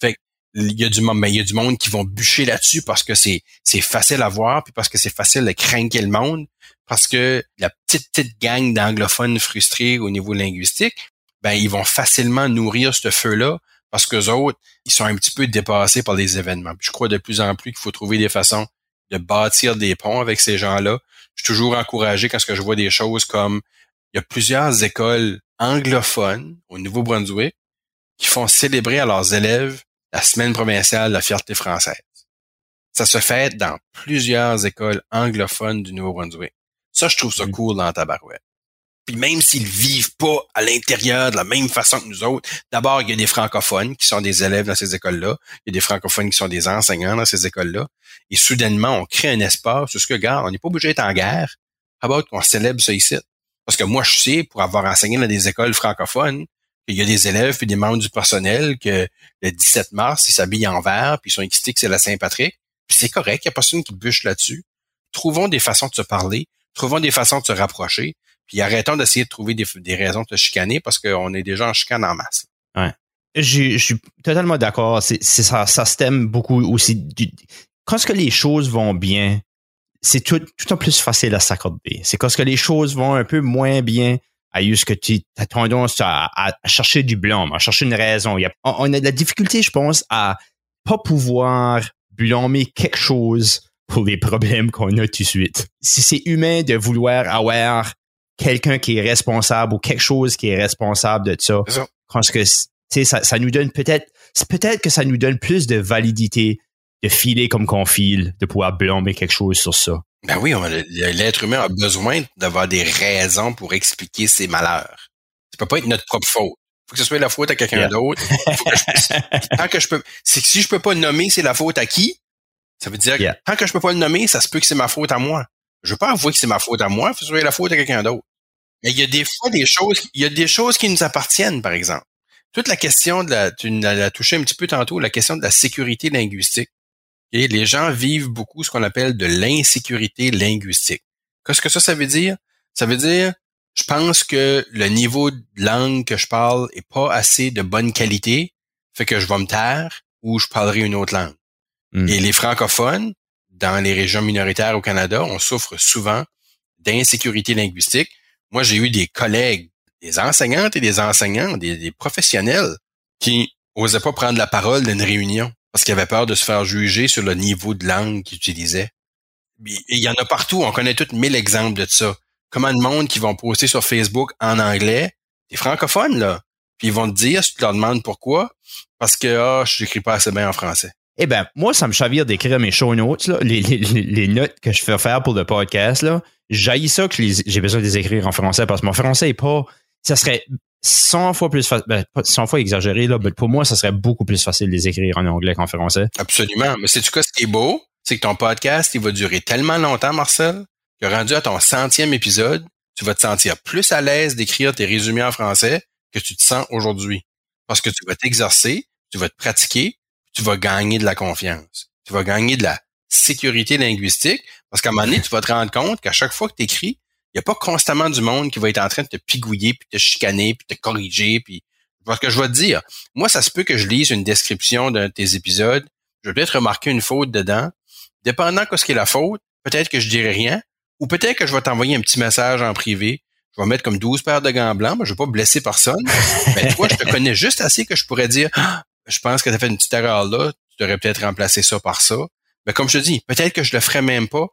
Fait il y a du monde, mais il y a du monde qui vont bûcher là-dessus parce que c'est c'est facile à voir puis parce que c'est facile de craquer le monde parce que la petite petite gang d'anglophones frustrés au niveau linguistique ben ils vont facilement nourrir ce feu-là parce que autres, ils sont un petit peu dépassés par les événements. je crois de plus en plus qu'il faut trouver des façons de bâtir des ponts avec ces gens-là. Je suis toujours encouragé quand je vois des choses comme il y a plusieurs écoles anglophones au Nouveau-Brunswick qui font célébrer à leurs élèves la semaine provinciale de la fierté française. Ça se fait dans plusieurs écoles anglophones du Nouveau-Brunswick. Ça, je trouve ça mm. cool dans ta barouette. Puis même s'ils vivent pas à l'intérieur de la même façon que nous autres, d'abord, il y a des francophones qui sont des élèves dans ces écoles-là. Il y a des francophones qui sont des enseignants dans ces écoles-là. Et soudainement, on crée un espace où ce que, regarde, on n'est pas obligé d'être en guerre. About qu'on célèbre ça ici? Parce que moi, je sais, pour avoir enseigné dans des écoles francophones, qu'il y a des élèves et des membres du personnel que le 17 mars, ils s'habillent en vert, puis ils sont excités c'est la Saint-Patrick. Puis c'est correct, il n'y a personne qui bûche là-dessus. Trouvons des façons de se parler, trouvons des façons de se rapprocher. Puis arrêtons d'essayer de trouver des, raisons de te chicaner parce qu'on est déjà en chicane en masse. Ouais. Je, suis totalement d'accord. C'est, ça, ça se thème beaucoup aussi. quand ce que les choses vont bien, c'est tout, tout en plus facile à s'accorder. C'est quand ce que les choses vont un peu moins bien, à ce que tu as tendance à, chercher du blâme, à chercher une raison. on, a de la difficulté, je pense, à pas pouvoir blâmer quelque chose pour les problèmes qu'on a tout de suite. Si c'est humain de vouloir avoir quelqu'un qui est responsable ou quelque chose qui est responsable de ça. Parce que ça, ça nous donne peut-être, peut-être que ça nous donne plus de validité de filer comme qu'on file, de pouvoir blâmer quelque chose sur ça. Ben oui, l'être humain a besoin d'avoir des raisons pour expliquer ses malheurs. Ça peut pas être notre propre faute. faut que ce soit la faute à quelqu'un d'autre. tant que je peux, c'est que si je peux pas nommer c'est la faute à qui, ça veut dire que tant que je peux pas le nommer, ça se peut que c'est ma faute à moi. Je veux pas avouer que c'est ma faute à moi, faut que la faute à quelqu'un d'autre. Mais il y a des fois des choses, il y a des choses qui nous appartiennent, par exemple. Toute la question de la, tu l'as touché un petit peu tantôt, la question de la sécurité linguistique. Et les gens vivent beaucoup ce qu'on appelle de l'insécurité linguistique. Qu'est-ce que ça, ça veut dire? Ça veut dire, je pense que le niveau de langue que je parle est pas assez de bonne qualité, fait que je vais me taire ou je parlerai une autre langue. Hmm. Et les francophones, dans les régions minoritaires au Canada, on souffre souvent d'insécurité linguistique. Moi, j'ai eu des collègues, des enseignantes et des enseignants, des, professionnels qui osaient pas prendre la parole d'une réunion parce qu'ils avaient peur de se faire juger sur le niveau de langue qu'ils utilisaient. Il y en a partout. On connaît tous mille exemples de ça. Comment de monde qui vont poster sur Facebook en anglais, des francophones, là. Puis ils vont te dire, si tu leur demandes pourquoi, parce que ah, je n'écris pas assez bien en français. Eh ben, moi, ça me chavire d'écrire mes show notes, les, notes que je fais faire pour le podcast. Là. Ça que j'ai besoin de les écrire en français parce que mon français est pas. Ça serait 100 fois plus facile. Ben, 100 fois exagéré, là, mais pour moi, ça serait beaucoup plus facile de les écrire en anglais qu'en français. Absolument. Mais c'est tu cas ce qui est beau? C'est que ton podcast, il va durer tellement longtemps, Marcel, que rendu à ton centième épisode, tu vas te sentir plus à l'aise d'écrire tes résumés en français que tu te sens aujourd'hui. Parce que tu vas t'exercer, tu vas te pratiquer, tu vas gagner de la confiance. Tu vas gagner de la sécurité linguistique parce qu'à un moment donné, tu vas te rendre compte qu'à chaque fois que tu écris, il n'y a pas constamment du monde qui va être en train de te pigouiller, puis te chicaner, puis te corriger, puis parce que je vais te dire, moi, ça se peut que je lise une description d'un de tes épisodes, je vais peut-être remarquer une faute dedans. Dépendant de ce qui est la faute, peut-être que je dirai rien, ou peut-être que je vais t'envoyer un petit message en privé. Je vais mettre comme 12 paires de gants blancs, mais je vais pas blesser personne. mais toi, je te connais juste assez que je pourrais dire, ah, je pense que tu as fait une petite erreur là, tu devrais peut-être remplacer ça par ça. Mais comme je te dis, peut-être que je le ferais même pas.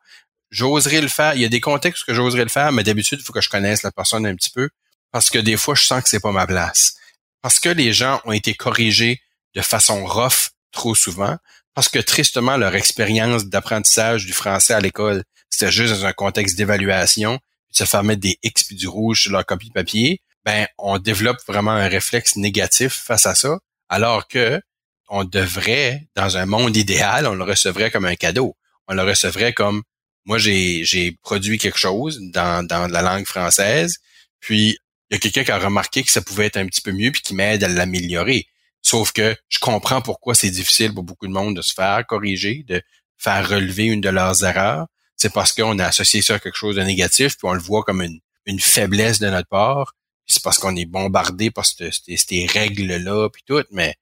J'oserais le faire. Il y a des contextes que j'oserais le faire, mais d'habitude, il faut que je connaisse la personne un petit peu parce que des fois, je sens que c'est pas ma place. Parce que les gens ont été corrigés de façon rough trop souvent, parce que tristement, leur expérience d'apprentissage du français à l'école, c'était juste dans un contexte d'évaluation, puis se faire mettre des X puis du rouge sur leur copie de papier, ben, on développe vraiment un réflexe négatif face à ça alors que on devrait, dans un monde idéal, on le recevrait comme un cadeau. On le recevrait comme moi j'ai produit quelque chose dans, la langue française, puis il y a quelqu'un qui a remarqué que ça pouvait être un petit peu mieux puis qui m'aide à l'améliorer. Sauf que je comprends pourquoi c'est difficile pour beaucoup de monde de se faire corriger, de faire relever une de leurs erreurs. C'est parce qu'on a associé ça à quelque chose de négatif, puis on le voit comme une faiblesse de notre part c'est parce qu'on est bombardé par ces, règles-là, puis tout, mais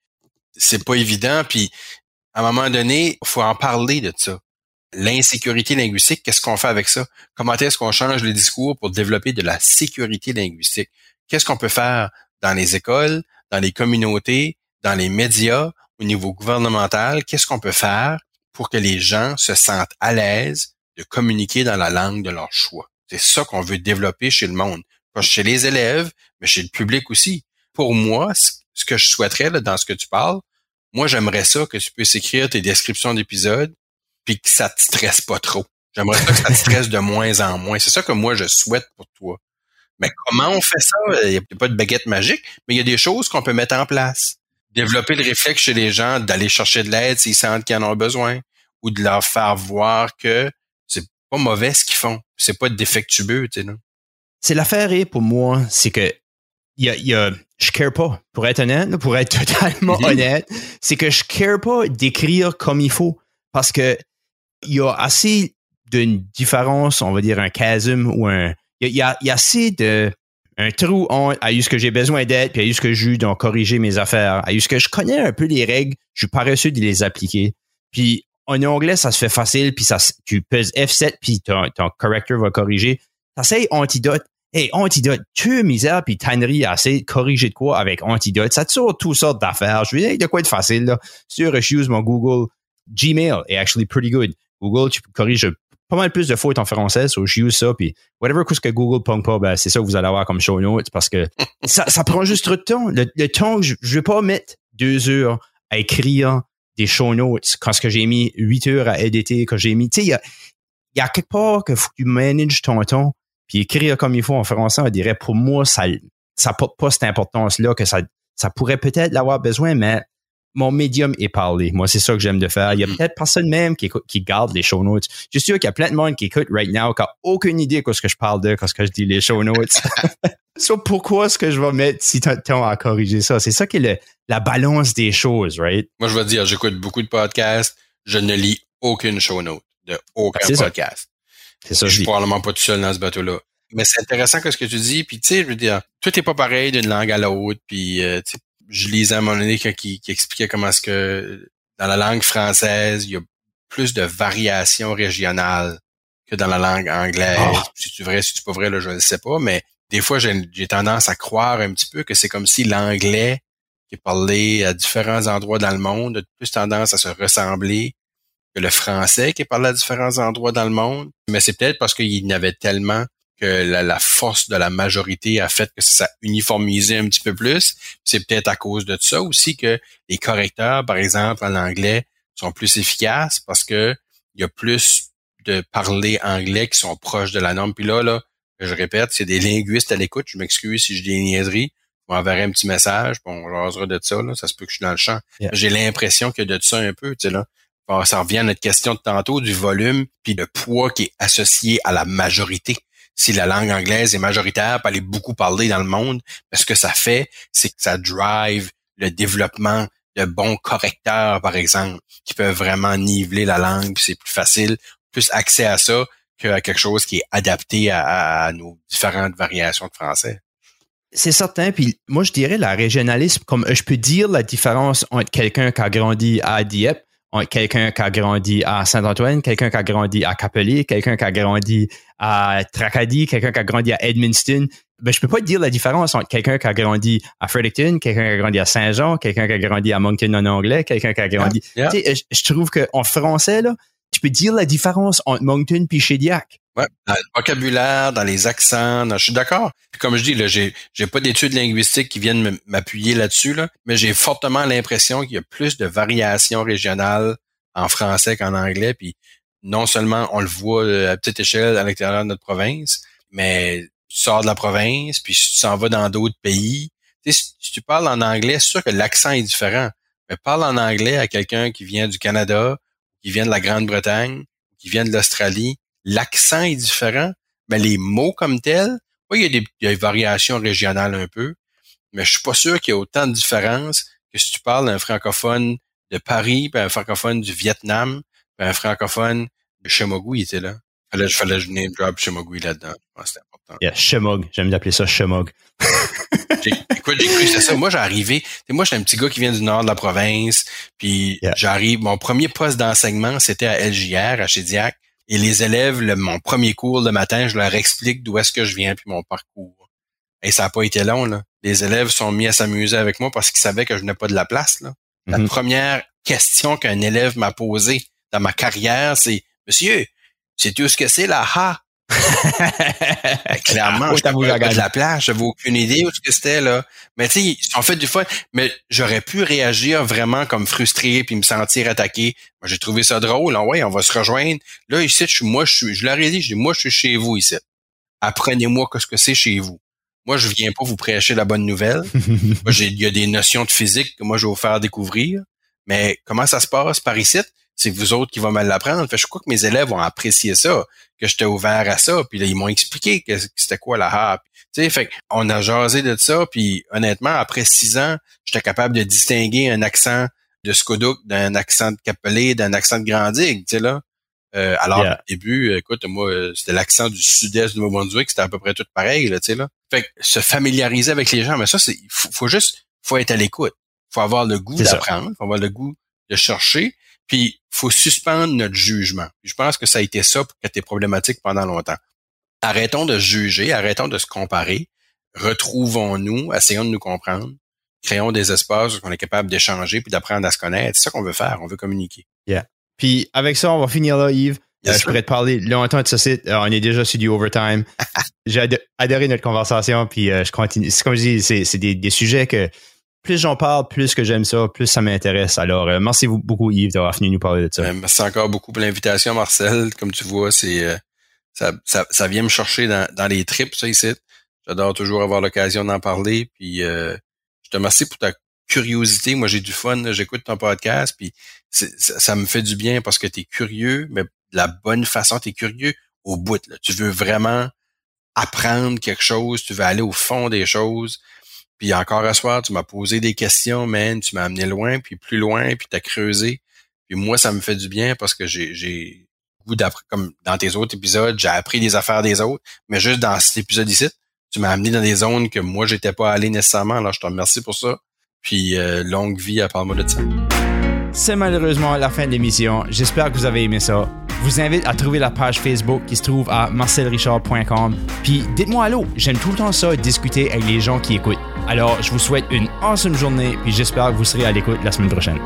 c'est pas évident. Puis à un moment donné, faut en parler de ça. L'insécurité linguistique, qu'est-ce qu'on fait avec ça? Comment est-ce qu'on change le discours pour développer de la sécurité linguistique? Qu'est-ce qu'on peut faire dans les écoles, dans les communautés, dans les médias, au niveau gouvernemental? Qu'est-ce qu'on peut faire pour que les gens se sentent à l'aise de communiquer dans la langue de leur choix? C'est ça qu'on veut développer chez le monde chez les élèves, mais chez le public aussi. Pour moi, ce que je souhaiterais dans ce que tu parles, moi, j'aimerais ça que tu puisses écrire tes descriptions d'épisodes, puis que ça te stresse pas trop. J'aimerais ça que ça te stresse de moins en moins. C'est ça que moi, je souhaite pour toi. Mais comment on fait ça? Il n'y a pas de baguette magique, mais il y a des choses qu'on peut mettre en place. Développer le réflexe chez les gens d'aller chercher de l'aide s'ils sentent qu'ils en ont besoin, ou de leur faire voir que c'est pas mauvais ce qu'ils font. C'est pas défectueux, tu sais, non? C'est l'affaire est pour moi, c'est que y a, y a, je care pas, pour être honnête, pour être totalement honnête, c'est que je care pas d'écrire comme il faut parce que il y a assez d'une différence, on va dire un chasme ou un, il y a, y a, assez de un trou entre à ce que j'ai besoin d'aide, puis à ce que j'ai donc corriger mes affaires, à ce que je connais un peu les règles, je suis paresseux de les appliquer. Puis en anglais, ça se fait facile, puis ça, tu pèses F7, puis ton, ton corrector va corriger. T'essayes antidote. Hey, antidote, tu misère puis tannerie assez de corriger de quoi avec antidote. Ça te sort toutes sortes d'affaires. Je veux dire, de quoi être facile, là. Sur, je use mon Google Gmail est actually pretty good. Google, tu corriges pas mal plus de fautes en français, so je use ça, puis whatever que Google pong pas, ben, c'est ça que vous allez avoir comme show notes, parce que ça, ça prend juste trop de temps. Le, temps, je, je vais pas mettre deux heures à écrire des show notes quand ce que j'ai mis huit heures à éditer, quand j'ai mis, tu sais, il y a, y a quelque part que faut que tu manages ton temps puis écrire comme il faut en français, on dirait pour moi, ça n'a pas, cette importance-là que ça, ça pourrait peut-être l'avoir besoin, mais mon médium est parler. Moi, c'est ça que j'aime de faire. Il y a mm. peut-être personne même qui, qui garde les show notes. Je suis sûr qu'il y a plein de monde qui écoute right now qui a aucune idée de ce que je parle de quand je dis les show notes. so, pourquoi est-ce que je vais mettre si temps à corriger ça? C'est ça qui est la balance des choses, right? Moi, je vais dire, j'écoute beaucoup de podcasts. Je ne lis aucune show note de aucun podcast. C'est ça. Je suis probablement pas tout seul dans ce bateau-là. Mais c'est intéressant que ce que tu dis. Puis, tu sais, je veux dire, tout est pas pareil d'une langue à l'autre. Puis, euh, je lisais à un moment donné qui, qui expliquait comment est-ce que dans la langue française, il y a plus de variations régionales que dans la langue anglaise. Ah. Si tu vrai, si tu pas vrai, là, je ne sais pas, mais des fois, j'ai tendance à croire un petit peu que c'est comme si l'anglais qui est parlé à différents endroits dans le monde a plus tendance à se ressembler le français qui est parlé à différents endroits dans le monde. Mais c'est peut-être parce qu'il y en avait tellement que la, force de la majorité a fait que ça uniformisé un petit peu plus. C'est peut-être à cause de ça aussi que les correcteurs, par exemple, en anglais, sont plus efficaces parce que il y a plus de parler anglais qui sont proches de la norme. Puis là, là, je répète, c'est des linguistes à l'écoute. Je m'excuse si je dis une niaiseries. Je m'enverrai un petit message, bon, on jasera de ça, là. Ça se peut que je suis dans le champ. J'ai l'impression qu'il y a de ça un peu, tu sais, là. Ça revient à notre question de tantôt du volume puis le poids qui est associé à la majorité si la langue anglaise est majoritaire, elle est beaucoup parlée dans le monde, ce que ça fait, c'est que ça drive le développement de bons correcteurs, par exemple, qui peuvent vraiment niveler la langue, puis c'est plus facile, plus accès à ça qu'à quelque chose qui est adapté à, nos différentes variations de français. C'est certain. Puis moi, je dirais la régionalisme, comme je peux dire la différence entre quelqu'un qui a grandi à Dieppe quelqu'un qui a grandi à Saint-Antoine, quelqu'un qui a grandi à Capelé, quelqu'un qui a grandi à Tracadie, quelqu'un qui a grandi à Edmundston. Ben, je peux pas dire la différence entre quelqu'un qui a grandi à Fredericton, quelqu'un qui a grandi à Saint-Jean, quelqu'un qui a grandi à Moncton en anglais, quelqu'un qui a grandi. Tu sais, je, trouve qu'en français, là, tu peux dire la différence entre Moncton puis Shediac. Ouais, dans le vocabulaire, dans les accents, je suis d'accord. Comme je dis, là, j'ai, j'ai pas d'études linguistiques qui viennent m'appuyer là-dessus, là, mais j'ai fortement l'impression qu'il y a plus de variations régionales en français qu'en anglais. Puis non seulement on le voit euh, à petite échelle à l'intérieur de notre province, mais tu sors de la province, puis tu s'en vas dans d'autres pays, tu sais, si tu parles en anglais, c'est sûr que l'accent est différent. Mais parle en anglais à quelqu'un qui vient du Canada, qui vient de la Grande-Bretagne, qui vient de l'Australie, l'accent est différent, mais les mots comme tels, oui, il y, a des, variations régionales un peu, mais je suis pas sûr qu'il y ait autant de différences que si tu parles d'un francophone de Paris, puis un francophone du Vietnam, puis un francophone de Chemogui il était là. Fallait, fallait je name drop Chemogui là-dedans. Yeah, Chemog. J'aime d'appeler ça Chemog. écoute, j'ai cru c'est ça. Moi, j'ai arrivé. Moi, j'étais un petit gars qui vient du nord de la province. Puis j'arrive. Mon premier poste d'enseignement, c'était à LJR, à Chédiac. Et les élèves, mon premier cours le matin, je leur explique d'où est-ce que je viens puis mon parcours. Et ça n'a pas été long, là. Les élèves sont mis à s'amuser avec moi parce qu'ils savaient que je n'ai pas de la place, là. La mm-hmm. première question qu'un élève m'a posée dans ma carrière, c'est Monsieur, sais-tu ce que c'est la ha? Clairement, je de la place, j'avais aucune idée où ce que c'était là. Mais tu sais, ont fait du fun, mais j'aurais pu réagir vraiment comme frustré puis me sentir attaqué. Moi, j'ai trouvé ça drôle. Ah ouais, on va se rejoindre. Là, ici, je suis, moi, je suis, je leur ai dit, je dis, moi, je suis chez vous ici. Apprenez-moi ce que c'est chez vous. Moi, je viens pas vous prêcher la bonne nouvelle. il y a des notions de physique que moi, je vais vous faire découvrir. Mais comment ça se passe par ici? C'est vous autres qui vont me l'apprendre. Fait, je crois que mes élèves ont apprécié ça, que j'étais ouvert à ça. Puis là, ils m'ont expliqué que c'était quoi la harpe. Tu sais, fait on a jasé de ça. Puis honnêtement, après six ans, j'étais capable de distinguer un accent de Skodouk d'un accent de Capelé, d'un accent de Grandigue, tu sais là. Euh, alors, au début, écoute, moi, c'était l'accent du sud-est du Nouveau-Brunswick, c'était à peu près tout pareil, là, tu sais, là. Fait que se familiariser avec les gens, mais ça, c'est, faut, faut juste, faut être à l'écoute. Faut avoir le goût d'apprendre, faut avoir le goût de chercher, puis, faut suspendre notre jugement. Je pense que ça a été ça pour que tes problématiques pendant longtemps. Arrêtons de juger, arrêtons de se comparer, retrouvons-nous, essayons de nous comprendre, créons des espaces où on est capable d'échanger puis d'apprendre à se connaître. C'est ça qu'on veut faire, on veut communiquer. Yeah. Puis avec ça, on va finir là, Yves. je pourrais te parler longtemps de ce site. Euh, on est déjà sur du overtime. J'ai adoré notre conversation, puis euh, je continue. Comme je dis, c'est des, des, sujets que plus j'en parle, plus que j'aime ça, plus ça m'intéresse. Alors, euh, merci beaucoup, Yves, d'avoir venu nous parler de ça. Ben, merci encore beaucoup pour l'invitation, Marcel. Comme tu vois, c'est euh, ça, ça, vient me chercher dans, dans les trips, ça, ici. J'adore toujours avoir l'occasion d'en parler. Puis, euh, je te remercie pour ta curiosité. Moi, j'ai du fun. J'écoute ton podcast, puis ça, ça, me fait du bien parce que tu es curieux, mais de la bonne façon. Tu es curieux au bout. Là. Tu veux vraiment apprendre quelque chose. Tu veux aller au fond des choses. Puis encore un soir, tu m'as posé des questions, man. Tu m'as amené loin, puis plus loin, puis tu as creusé. Puis moi, ça me fait du bien parce que j'ai goût d'apprendre, comme dans tes autres épisodes, j'ai appris des affaires des autres. Mais juste dans cet épisode ici, tu m'as amené dans des zones que moi, j'étais pas allé nécessairement. Alors, je te remercie pour ça. Puis, euh, longue vie à Parle-moi de ça. C'est malheureusement la fin de l'émission. J'espère que vous avez aimé ça. Vous invite à trouver la page Facebook qui se trouve à marcelrichard.com. Puis dites-moi allô, j'aime tout le temps ça, discuter avec les gens qui écoutent. Alors, je vous souhaite une awesome journée, puis j'espère que vous serez à l'écoute la semaine prochaine.